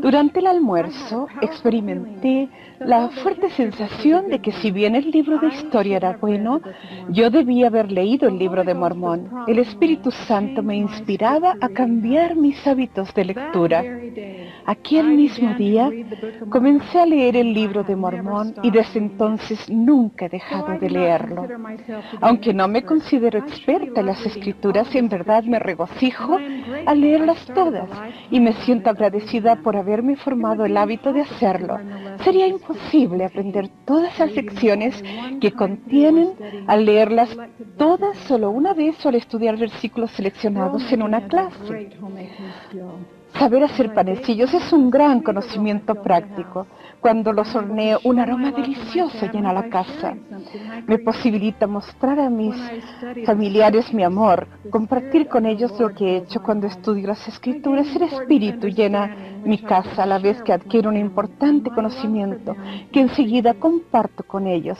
Durante el almuerzo experimenté la fuerte sensación de que si bien el libro de historia era bueno, yo debía haber leído el libro de Mormón. El Espíritu Santo me inspiraba a cambiar mis hábitos de lectura. Aquel mismo día comencé a leer el libro de Mormón y desde entonces nunca he dejado de leerlo. Aunque no me considero experta en las escrituras, en verdad me regocijo al leerlas todas y me siento agradecida por haberme formado el hábito de hacerlo. Sería imposible aprender todas las lecciones que contienen al leerlas todas solo una vez o al estudiar versículos seleccionados en una clase. Saber hacer panecillos es un gran conocimiento práctico. Cuando los horneo, un aroma delicioso llena la casa. Me posibilita mostrar a mis familiares mi amor, compartir con ellos lo que he hecho cuando estudio las escrituras. El espíritu llena mi casa a la vez que adquiero un importante conocimiento que enseguida comparto con ellos.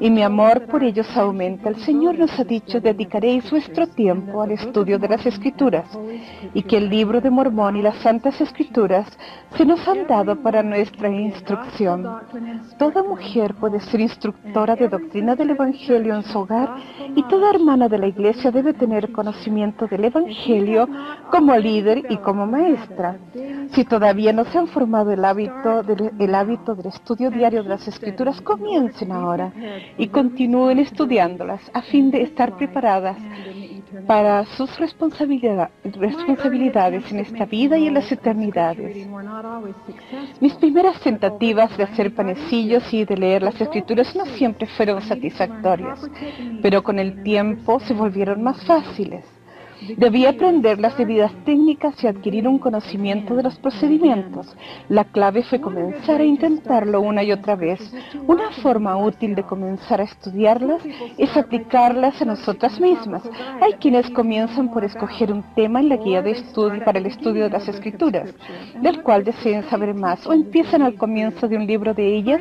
Y mi amor por ellos aumenta. El Señor nos ha dicho, dedicaréis vuestro tiempo al estudio de las Escrituras y que el libro de Mormón y las Santas Escrituras se nos han dado para nuestra instrucción. Toda mujer puede ser instructora de doctrina del Evangelio en su hogar y toda hermana de la Iglesia debe tener conocimiento del Evangelio como líder y como maestra. Si todavía no se han formado el hábito, del, el hábito del estudio diario de las Escrituras, comiencen ahora y continúen estudiándolas a fin de estar preparadas para sus responsabilidades en esta vida y en las eternidades. Mis primeras tentativas de hacer panecillos y de leer las escrituras no siempre fueron satisfactorias, pero con el tiempo se volvieron más fáciles. Debía aprender las debidas técnicas y adquirir un conocimiento de los procedimientos. La clave fue comenzar a intentarlo una y otra vez. Una forma útil de comenzar a estudiarlas es aplicarlas a nosotras mismas. Hay quienes comienzan por escoger un tema en la guía de estudio para el estudio de las escrituras, del cual deseen saber más, o empiezan al comienzo de un libro de ellas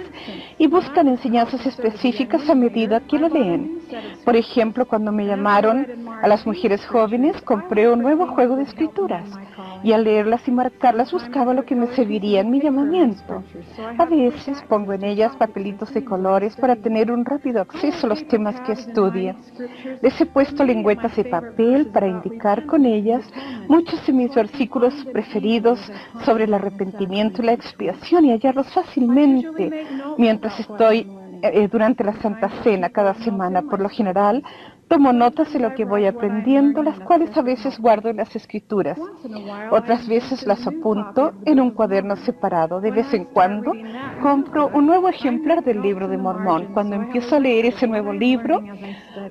y buscan enseñanzas específicas a medida que lo leen. Por ejemplo, cuando me llamaron a las mujeres jóvenes, compré un nuevo juego de escrituras y al leerlas y marcarlas buscaba lo que me serviría en mi llamamiento. A veces pongo en ellas papelitos de colores para tener un rápido acceso a los temas que estudia. Les he puesto lengüetas de papel para indicar con ellas muchos de mis versículos preferidos sobre el arrepentimiento y la expiación y hallarlos fácilmente mientras estoy eh, durante la Santa Cena cada semana. Por lo general, Tomo notas de lo que voy aprendiendo, las cuales a veces guardo en las escrituras. Otras veces las apunto en un cuaderno separado. De vez en cuando compro un nuevo ejemplar del libro de Mormón. Cuando empiezo a leer ese nuevo libro,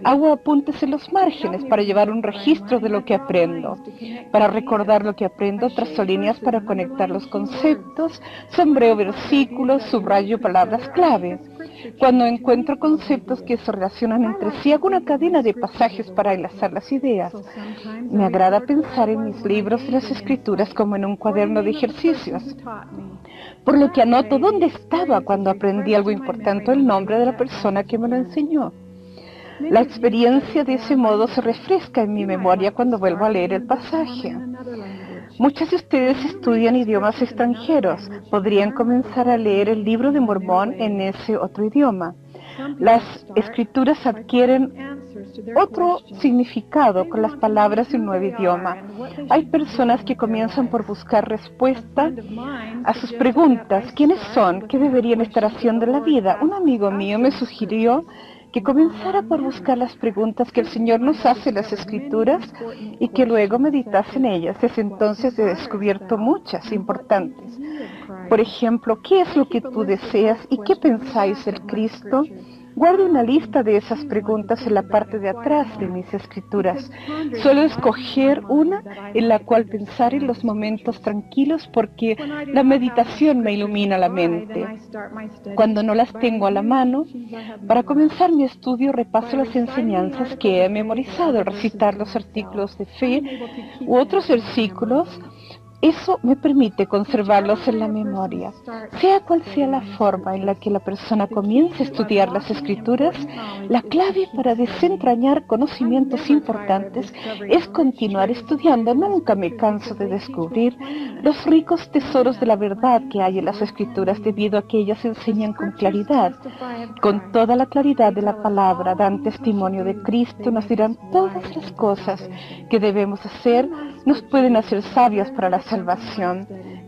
hago apuntes en los márgenes para llevar un registro de lo que aprendo. Para recordar lo que aprendo, trazo líneas para conectar los conceptos, sombreo versículos, subrayo palabras clave. Cuando encuentro conceptos que se relacionan entre sí, hago una cadena de pasajes para enlazar las ideas. Me agrada pensar en mis libros y las escrituras como en un cuaderno de ejercicios, por lo que anoto dónde estaba cuando aprendí algo importante el nombre de la persona que me lo enseñó. La experiencia de ese modo se refresca en mi memoria cuando vuelvo a leer el pasaje. Muchas de ustedes estudian idiomas extranjeros. Podrían comenzar a leer el libro de Mormón en ese otro idioma. Las escrituras adquieren otro significado con las palabras de un nuevo idioma. Hay personas que comienzan por buscar respuesta a sus preguntas. ¿Quiénes son? ¿Qué deberían estar haciendo en la vida? Un amigo mío me sugirió que comenzara por buscar las preguntas que el Señor nos hace en las Escrituras y que luego meditase en ellas. Desde entonces he descubierto muchas importantes. Por ejemplo, ¿qué es lo que tú deseas y qué pensáis del Cristo? Guardo una lista de esas preguntas en la parte de atrás de mis escrituras. Suelo escoger una en la cual pensar en los momentos tranquilos porque la meditación me ilumina la mente. Cuando no las tengo a la mano, para comenzar mi estudio repaso las enseñanzas que he memorizado, recitar los artículos de fe u otros versículos eso me permite conservarlos en la memoria. Sea cual sea la forma en la que la persona comience a estudiar las escrituras, la clave para desentrañar conocimientos importantes es continuar estudiando. Nunca me canso de descubrir los ricos tesoros de la verdad que hay en las escrituras debido a que ellas enseñan con claridad. Con toda la claridad de la palabra dan testimonio de Cristo, nos dirán todas las cosas que debemos hacer, nos pueden hacer sabias para las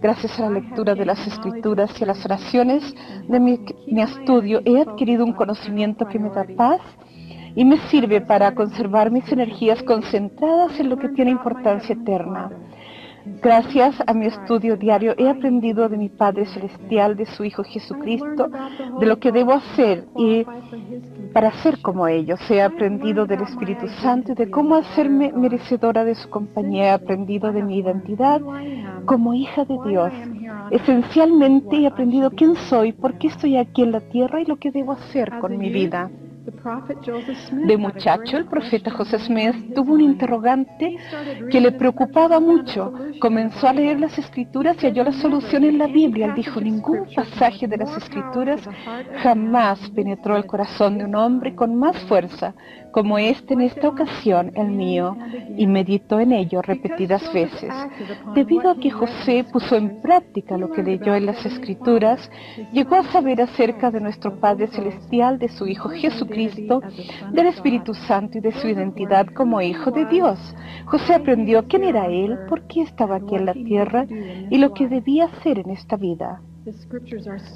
Gracias a la lectura de las escrituras y a las oraciones de mi estudio he adquirido un conocimiento que me da paz y me sirve para conservar mis energías concentradas en lo que tiene importancia eterna. Gracias a mi estudio diario he aprendido de mi Padre Celestial, de su Hijo Jesucristo, de lo que debo hacer y para ser como ellos. He aprendido del Espíritu Santo y de cómo hacerme merecedora de su compañía. He aprendido de mi identidad como hija de Dios. Esencialmente he aprendido quién soy, por qué estoy aquí en la tierra y lo que debo hacer con mi vida. De muchacho, el profeta José Smith tuvo un interrogante que le preocupaba mucho. Comenzó a leer las escrituras y halló la solución en la Biblia. Él dijo, ningún pasaje de las escrituras jamás penetró el corazón de un hombre con más fuerza como este en esta ocasión el mío, y meditó en ello repetidas veces. Debido a que José puso en práctica lo que leyó en las Escrituras, llegó a saber acerca de nuestro Padre Celestial, de su Hijo Jesucristo, del Espíritu Santo y de su identidad como Hijo de Dios. José aprendió quién era Él, por qué estaba aquí en la tierra y lo que debía hacer en esta vida.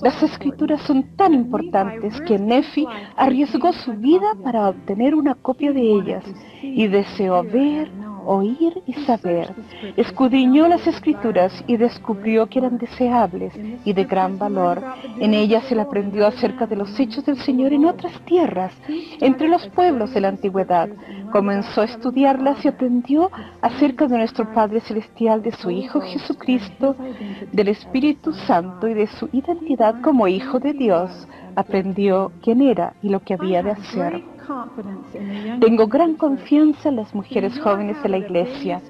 Las escrituras son tan importantes que Nefi arriesgó su vida para obtener una copia de ellas y deseó ver, oír y saber. Escudriñó las escrituras y descubrió que eran deseables y de gran valor. En ellas él aprendió acerca de los hechos del Señor en otras tierras, entre los pueblos de la antigüedad. Comenzó a estudiarlas y aprendió acerca de nuestro Padre Celestial, de su Hijo Jesucristo, del Espíritu Santo y de su identidad como Hijo de Dios. Aprendió quién era y lo que había de hacer. Tengo gran confianza en las mujeres jóvenes de la Iglesia.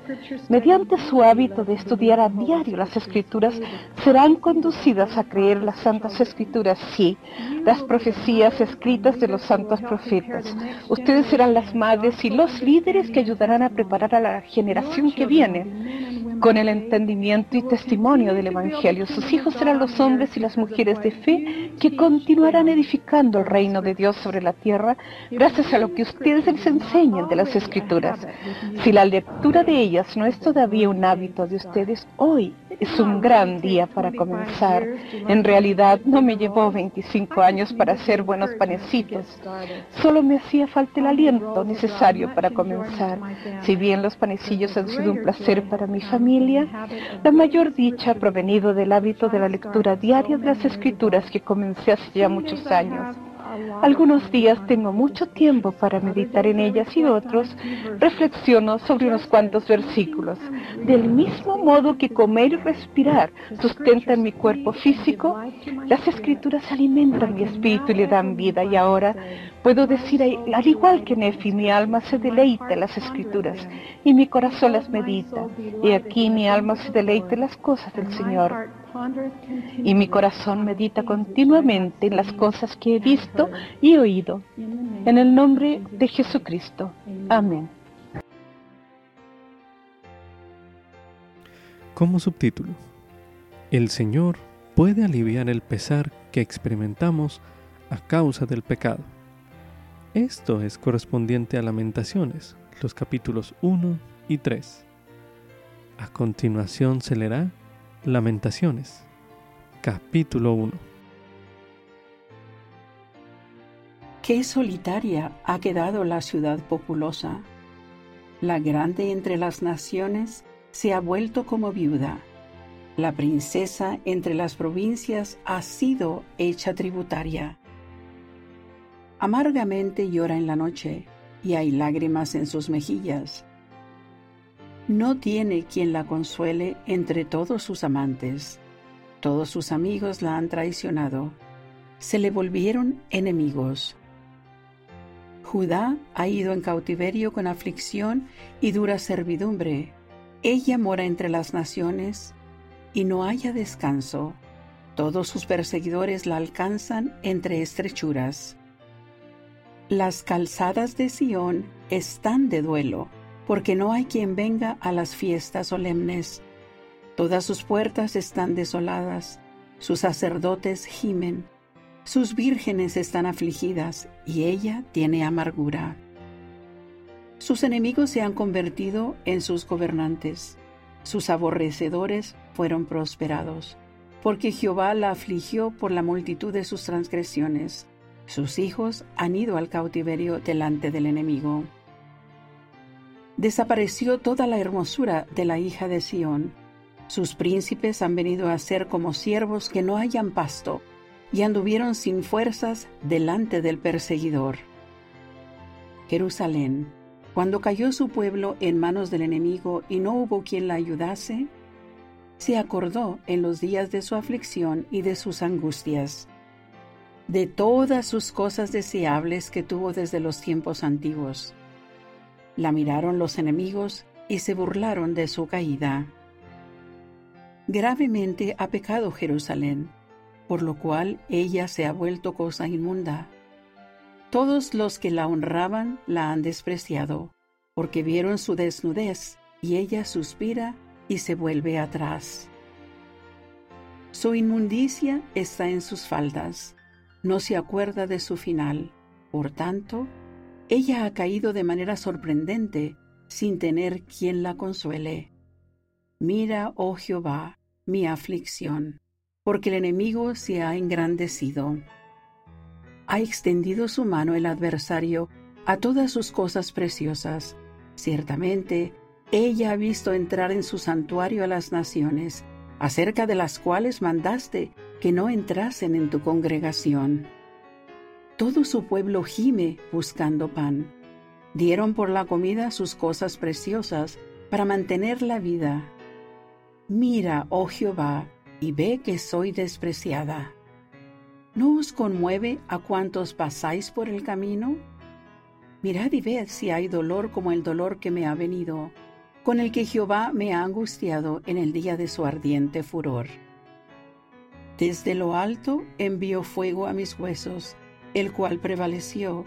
Mediante su hábito de estudiar a diario las Escrituras, serán conducidas a creer las Santas Escrituras, sí, las profecías escritas de los santos profetas. Ustedes serán las madres y los líderes que ayudarán a preparar a la generación que viene con el entendimiento y testimonio del Evangelio. Sus hijos serán los hombres y las mujeres de fe que continuarán edificando el reino de Dios sobre la tierra gracias a lo que ustedes les enseñan de las Escrituras. Si la lectura de ellas no es todavía un hábito de ustedes, hoy es un gran día para comenzar. En realidad no me llevó 25 años para hacer buenos panecitos. Solo me hacía falta el aliento necesario para comenzar. Si bien los panecillos han sido un placer para mi familia, la mayor dicha ha provenido del hábito de la lectura diaria de las escrituras que comencé hace ya muchos años. Algunos días tengo mucho tiempo para meditar en ellas y otros reflexiono sobre unos cuantos versículos. Del mismo modo que comer y respirar sustentan mi cuerpo físico, las escrituras alimentan mi espíritu y le dan vida. Y ahora puedo decir, al igual que Nefi, mi alma se deleita en las escrituras y mi corazón las medita. Y aquí mi alma se deleita en las cosas del Señor y mi corazón medita continuamente en las cosas que he visto y oído. En el nombre de Jesucristo. Amén. Como subtítulo, el Señor puede aliviar el pesar que experimentamos a causa del pecado. Esto es correspondiente a Lamentaciones, los capítulos 1 y 3. A continuación se leerá Lamentaciones, capítulo 1. Qué solitaria ha quedado la ciudad populosa. La grande entre las naciones se ha vuelto como viuda. La princesa entre las provincias ha sido hecha tributaria. Amargamente llora en la noche y hay lágrimas en sus mejillas no tiene quien la consuele entre todos sus amantes. Todos sus amigos la han traicionado. Se le volvieron enemigos. Judá ha ido en cautiverio con aflicción y dura servidumbre. Ella mora entre las naciones y no haya descanso. Todos sus perseguidores la alcanzan entre estrechuras. Las calzadas de Sión están de duelo porque no hay quien venga a las fiestas solemnes. Todas sus puertas están desoladas, sus sacerdotes gimen, sus vírgenes están afligidas y ella tiene amargura. Sus enemigos se han convertido en sus gobernantes, sus aborrecedores fueron prosperados, porque Jehová la afligió por la multitud de sus transgresiones. Sus hijos han ido al cautiverio delante del enemigo desapareció toda la hermosura de la hija de Sión. Sus príncipes han venido a ser como siervos que no hayan pasto, y anduvieron sin fuerzas delante del perseguidor. Jerusalén, cuando cayó su pueblo en manos del enemigo y no hubo quien la ayudase, se acordó en los días de su aflicción y de sus angustias. de todas sus cosas deseables que tuvo desde los tiempos antiguos. La miraron los enemigos y se burlaron de su caída. Gravemente ha pecado Jerusalén, por lo cual ella se ha vuelto cosa inmunda. Todos los que la honraban la han despreciado, porque vieron su desnudez, y ella suspira y se vuelve atrás. Su inmundicia está en sus faldas, no se acuerda de su final. Por tanto, ella ha caído de manera sorprendente sin tener quien la consuele. Mira, oh Jehová, mi aflicción, porque el enemigo se ha engrandecido. Ha extendido su mano el adversario a todas sus cosas preciosas. Ciertamente, ella ha visto entrar en su santuario a las naciones, acerca de las cuales mandaste que no entrasen en tu congregación. Todo su pueblo gime buscando pan. Dieron por la comida sus cosas preciosas para mantener la vida. Mira, oh Jehová, y ve que soy despreciada. ¿No os conmueve a cuantos pasáis por el camino? Mirad y ved si hay dolor como el dolor que me ha venido, con el que Jehová me ha angustiado en el día de su ardiente furor. Desde lo alto envió fuego a mis huesos, el cual prevaleció.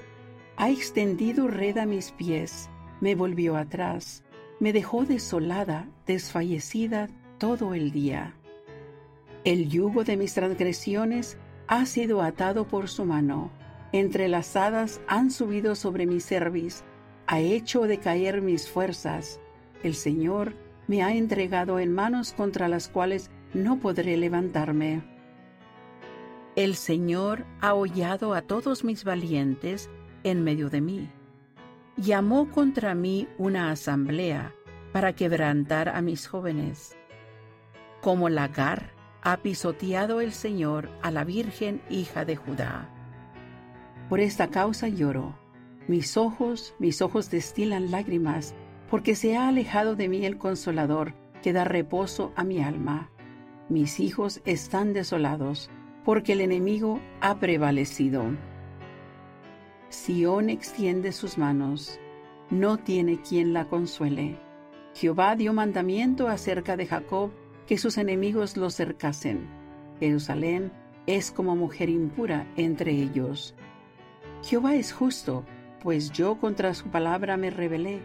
Ha extendido red a mis pies, me volvió atrás, me dejó desolada, desfallecida todo el día. El yugo de mis transgresiones ha sido atado por su mano, entrelazadas han subido sobre mi cerviz, ha hecho decaer mis fuerzas. El Señor me ha entregado en manos contra las cuales no podré levantarme. El Señor ha hollado a todos mis valientes en medio de mí. Llamó contra mí una asamblea para quebrantar a mis jóvenes. Como lagar ha pisoteado el Señor a la Virgen hija de Judá. Por esta causa lloro. Mis ojos, mis ojos destilan lágrimas, porque se ha alejado de mí el consolador que da reposo a mi alma. Mis hijos están desolados porque el enemigo ha prevalecido. Sión extiende sus manos, no tiene quien la consuele. Jehová dio mandamiento acerca de Jacob que sus enemigos lo cercasen. Jerusalén es como mujer impura entre ellos. Jehová es justo, pues yo contra su palabra me rebelé.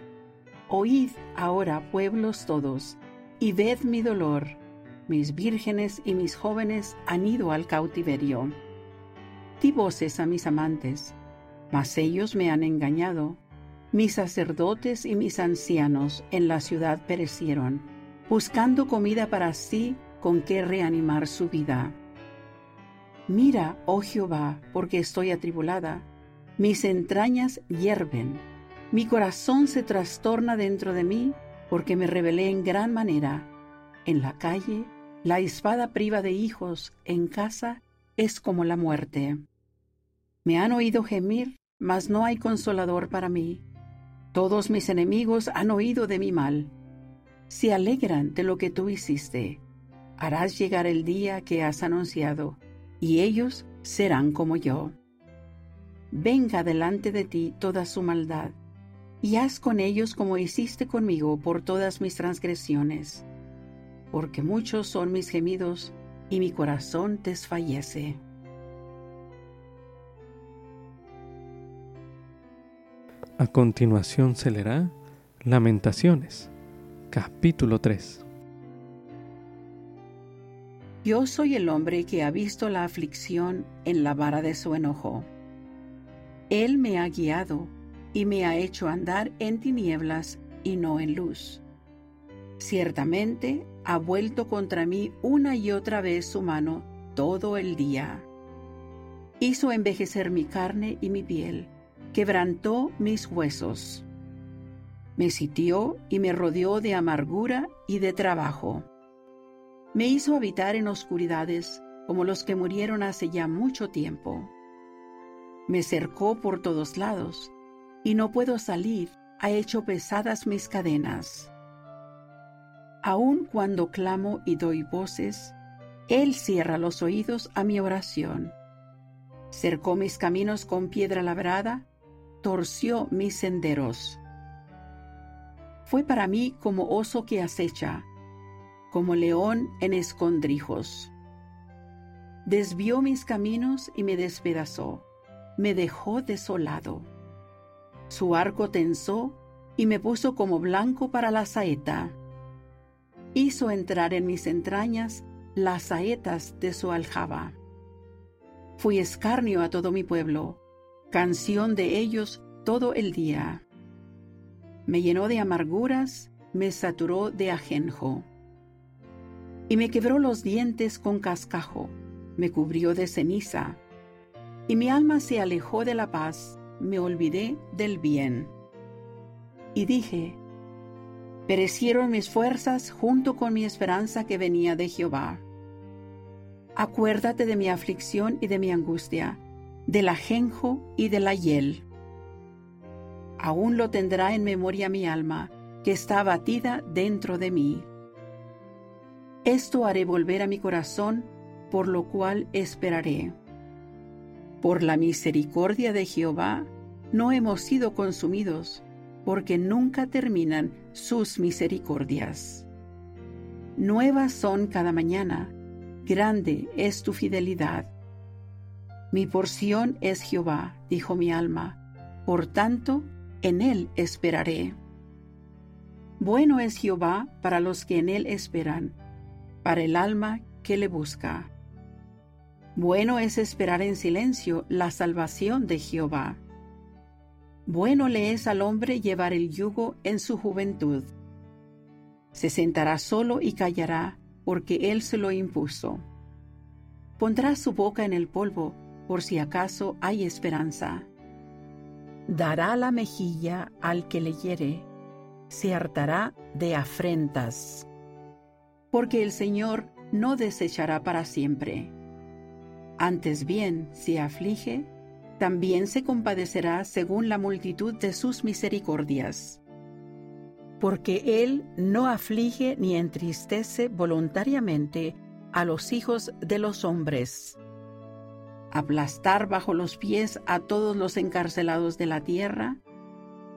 Oíd ahora, pueblos todos, y ved mi dolor mis vírgenes y mis jóvenes han ido al cautiverio. Di voces a mis amantes, mas ellos me han engañado. Mis sacerdotes y mis ancianos en la ciudad perecieron, buscando comida para sí con que reanimar su vida. Mira, oh Jehová, porque estoy atribulada. Mis entrañas hierven. Mi corazón se trastorna dentro de mí porque me rebelé en gran manera. En la calle la espada priva de hijos en casa es como la muerte. Me han oído gemir, mas no hay consolador para mí. Todos mis enemigos han oído de mi mal. Se alegran de lo que tú hiciste. Harás llegar el día que has anunciado, y ellos serán como yo. Venga delante de ti toda su maldad, y haz con ellos como hiciste conmigo por todas mis transgresiones porque muchos son mis gemidos y mi corazón desfallece. A continuación se leerá Lamentaciones, capítulo 3. Yo soy el hombre que ha visto la aflicción en la vara de su enojo. Él me ha guiado y me ha hecho andar en tinieblas y no en luz. Ciertamente ha vuelto contra mí una y otra vez su mano todo el día. Hizo envejecer mi carne y mi piel, quebrantó mis huesos. Me sitió y me rodeó de amargura y de trabajo. Me hizo habitar en oscuridades como los que murieron hace ya mucho tiempo. Me cercó por todos lados, y no puedo salir, ha hecho pesadas mis cadenas. Aun cuando clamo y doy voces, Él cierra los oídos a mi oración. cercó mis caminos con piedra labrada, torció mis senderos. Fue para mí como oso que acecha, como león en escondrijos. Desvió mis caminos y me despedazó, me dejó desolado. Su arco tensó y me puso como blanco para la saeta. Hizo entrar en mis entrañas las saetas de su aljaba. Fui escarnio a todo mi pueblo, canción de ellos todo el día. Me llenó de amarguras, me saturó de ajenjo. Y me quebró los dientes con cascajo, me cubrió de ceniza. Y mi alma se alejó de la paz, me olvidé del bien. Y dije, perecieron mis fuerzas junto con mi esperanza que venía de Jehová. Acuérdate de mi aflicción y de mi angustia, del ajenjo y de la hiel. Aún lo tendrá en memoria mi alma, que está abatida dentro de mí. Esto haré volver a mi corazón, por lo cual esperaré. Por la misericordia de Jehová, no hemos sido consumidos, porque nunca terminan sus misericordias. Nuevas son cada mañana grande es tu fidelidad. Mi porción es Jehová, dijo mi alma, por tanto, en él esperaré. Bueno es Jehová para los que en él esperan, para el alma que le busca. Bueno es esperar en silencio la salvación de Jehová. Bueno le es al hombre llevar el yugo en su juventud. Se sentará solo y callará, porque Él se lo impuso. Pondrá su boca en el polvo, por si acaso hay esperanza. Dará la mejilla al que le hiere, se hartará de afrentas. Porque el Señor no desechará para siempre. Antes bien, si aflige, también se compadecerá según la multitud de sus misericordias porque Él no aflige ni entristece voluntariamente a los hijos de los hombres. Aplastar bajo los pies a todos los encarcelados de la tierra,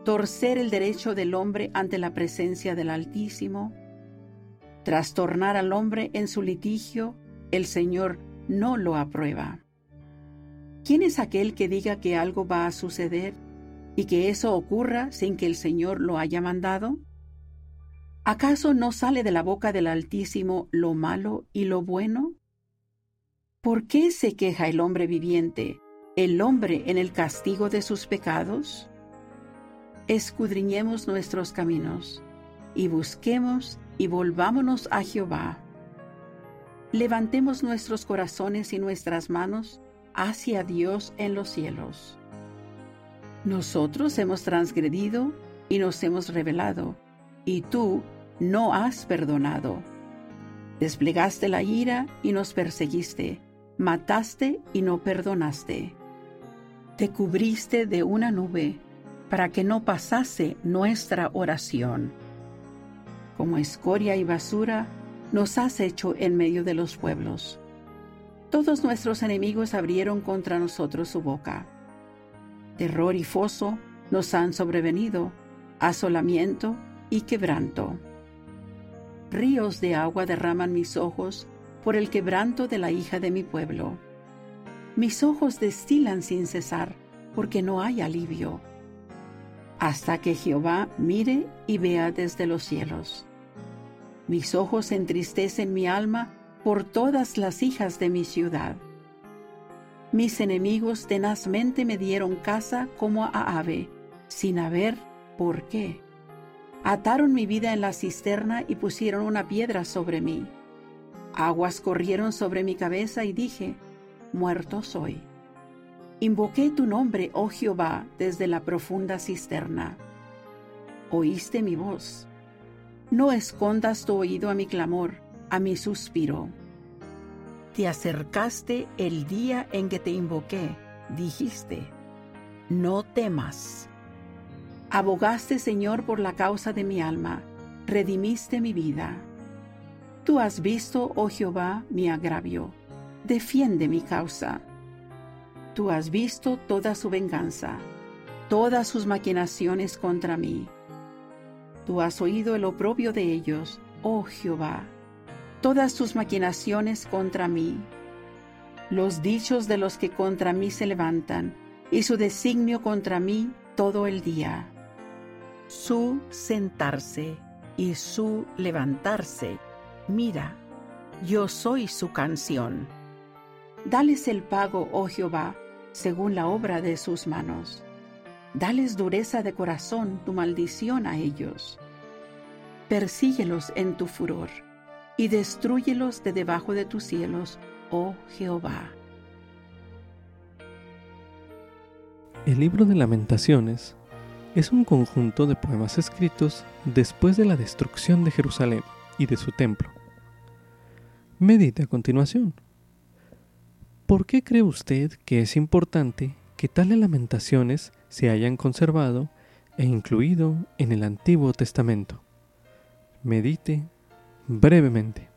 torcer el derecho del hombre ante la presencia del Altísimo, trastornar al hombre en su litigio, el Señor no lo aprueba. ¿Quién es aquel que diga que algo va a suceder y que eso ocurra sin que el Señor lo haya mandado? ¿Acaso no sale de la boca del Altísimo lo malo y lo bueno? ¿Por qué se queja el hombre viviente, el hombre en el castigo de sus pecados? Escudriñemos nuestros caminos y busquemos y volvámonos a Jehová. Levantemos nuestros corazones y nuestras manos hacia Dios en los cielos. Nosotros hemos transgredido y nos hemos rebelado, y tú no has perdonado. Desplegaste la ira y nos perseguiste, mataste y no perdonaste. Te cubriste de una nube para que no pasase nuestra oración. Como escoria y basura nos has hecho en medio de los pueblos. Todos nuestros enemigos abrieron contra nosotros su boca. Terror y foso nos han sobrevenido, asolamiento y quebranto. Ríos de agua derraman mis ojos por el quebranto de la hija de mi pueblo. Mis ojos destilan sin cesar, porque no hay alivio, hasta que Jehová mire y vea desde los cielos. Mis ojos entristecen mi alma por todas las hijas de mi ciudad. Mis enemigos tenazmente me dieron casa como a ave, sin haber por qué. Ataron mi vida en la cisterna y pusieron una piedra sobre mí. Aguas corrieron sobre mi cabeza y dije, muerto soy. Invoqué tu nombre, oh Jehová, desde la profunda cisterna. Oíste mi voz. No escondas tu oído a mi clamor, a mi suspiro. Te acercaste el día en que te invoqué, dijiste, no temas. Abogaste, Señor, por la causa de mi alma, redimiste mi vida. Tú has visto, oh Jehová, mi agravio, defiende mi causa. tú has visto toda su venganza, todas sus maquinaciones contra mí. Tú has oído el oprobio de ellos, oh Jehová, todas sus maquinaciones contra mí, los dichos de los que contra mí se levantan, y su designio contra mí todo el día. Su sentarse y su levantarse. Mira, yo soy su canción. Dales el pago, oh Jehová, según la obra de sus manos. Dales dureza de corazón, tu maldición a ellos. Persíguelos en tu furor y destruyelos de debajo de tus cielos, oh Jehová. El libro de lamentaciones es un conjunto de poemas escritos después de la destrucción de Jerusalén y de su templo. Medite a continuación. ¿Por qué cree usted que es importante que tales lamentaciones se hayan conservado e incluido en el Antiguo Testamento? Medite brevemente.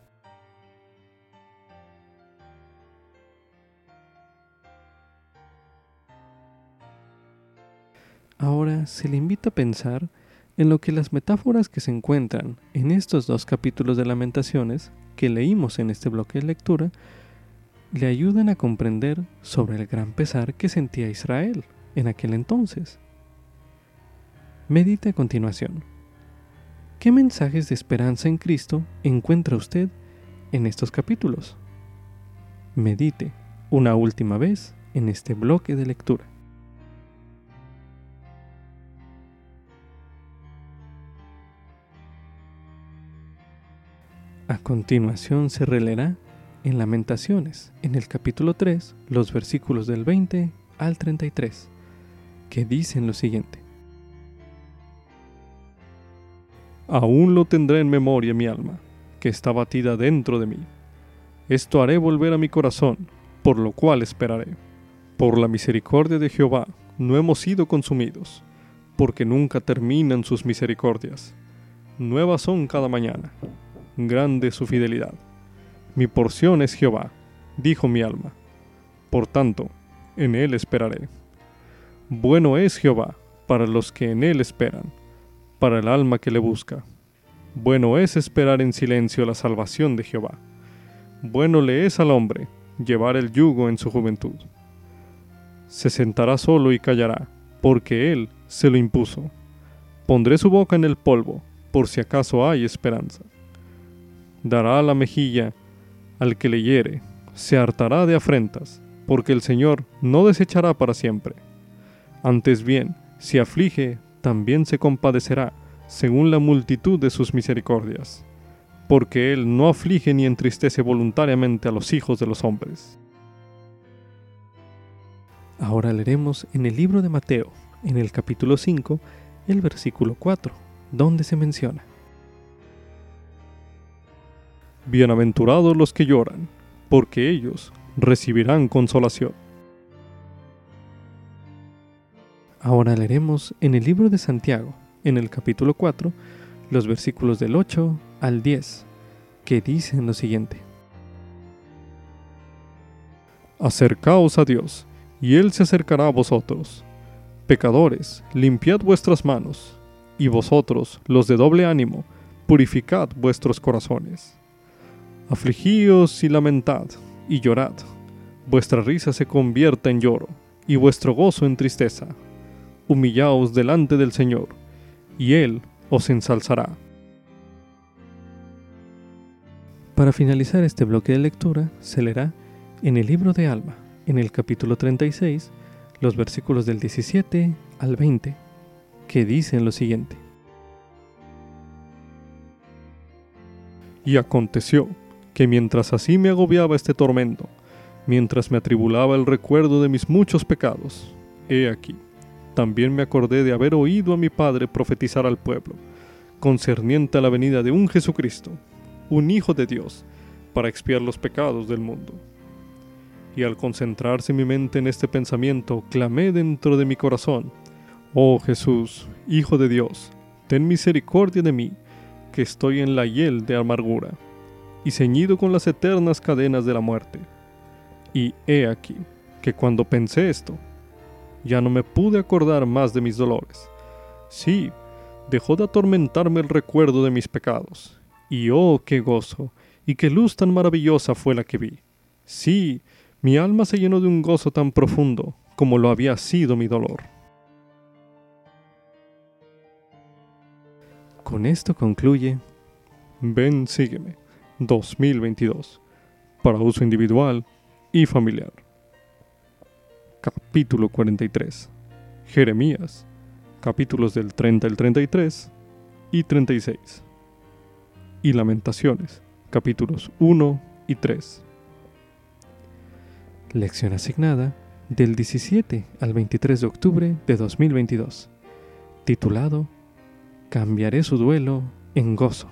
Ahora se le invita a pensar en lo que las metáforas que se encuentran en estos dos capítulos de Lamentaciones que leímos en este bloque de lectura le ayudan a comprender sobre el gran pesar que sentía Israel en aquel entonces. Medite a continuación. ¿Qué mensajes de esperanza en Cristo encuentra usted en estos capítulos? Medite una última vez en este bloque de lectura. A continuación se releerá en Lamentaciones, en el capítulo 3, los versículos del 20 al 33, que dicen lo siguiente. Aún lo tendré en memoria mi alma, que está batida dentro de mí. Esto haré volver a mi corazón, por lo cual esperaré. Por la misericordia de Jehová no hemos sido consumidos, porque nunca terminan sus misericordias. Nuevas son cada mañana grande su fidelidad. Mi porción es Jehová, dijo mi alma. Por tanto, en él esperaré. Bueno es Jehová para los que en él esperan, para el alma que le busca. Bueno es esperar en silencio la salvación de Jehová. Bueno le es al hombre llevar el yugo en su juventud. Se sentará solo y callará, porque él se lo impuso. Pondré su boca en el polvo, por si acaso hay esperanza dará la mejilla al que le hiere, se hartará de afrentas, porque el Señor no desechará para siempre. Antes bien, si aflige, también se compadecerá, según la multitud de sus misericordias, porque Él no aflige ni entristece voluntariamente a los hijos de los hombres. Ahora leeremos en el libro de Mateo, en el capítulo 5, el versículo 4, donde se menciona. Bienaventurados los que lloran, porque ellos recibirán consolación. Ahora leeremos en el libro de Santiago, en el capítulo 4, los versículos del 8 al 10, que dicen lo siguiente. Acercaos a Dios, y Él se acercará a vosotros. Pecadores, limpiad vuestras manos, y vosotros, los de doble ánimo, purificad vuestros corazones. Afligíos y lamentad, y llorad. Vuestra risa se convierta en lloro, y vuestro gozo en tristeza. Humillaos delante del Señor, y Él os ensalzará. Para finalizar este bloque de lectura, se leerá en el libro de Alma, en el capítulo 36, los versículos del 17 al 20, que dicen lo siguiente. Y aconteció que mientras así me agobiaba este tormento, mientras me atribulaba el recuerdo de mis muchos pecados, he aquí, también me acordé de haber oído a mi Padre profetizar al pueblo, concerniente a la venida de un Jesucristo, un Hijo de Dios, para expiar los pecados del mundo. Y al concentrarse mi mente en este pensamiento, clamé dentro de mi corazón, Oh Jesús, Hijo de Dios, ten misericordia de mí, que estoy en la hiel de amargura y ceñido con las eternas cadenas de la muerte. Y he aquí, que cuando pensé esto, ya no me pude acordar más de mis dolores. Sí, dejó de atormentarme el recuerdo de mis pecados. Y oh, qué gozo, y qué luz tan maravillosa fue la que vi. Sí, mi alma se llenó de un gozo tan profundo como lo había sido mi dolor. Con esto concluye Ven, sígueme 2022 para uso individual y familiar. Capítulo 43. Jeremías, capítulos del 30 al 33 y 36. Y Lamentaciones, capítulos 1 y 3. Lección asignada del 17 al 23 de octubre de 2022, titulado Cambiaré su duelo en gozo.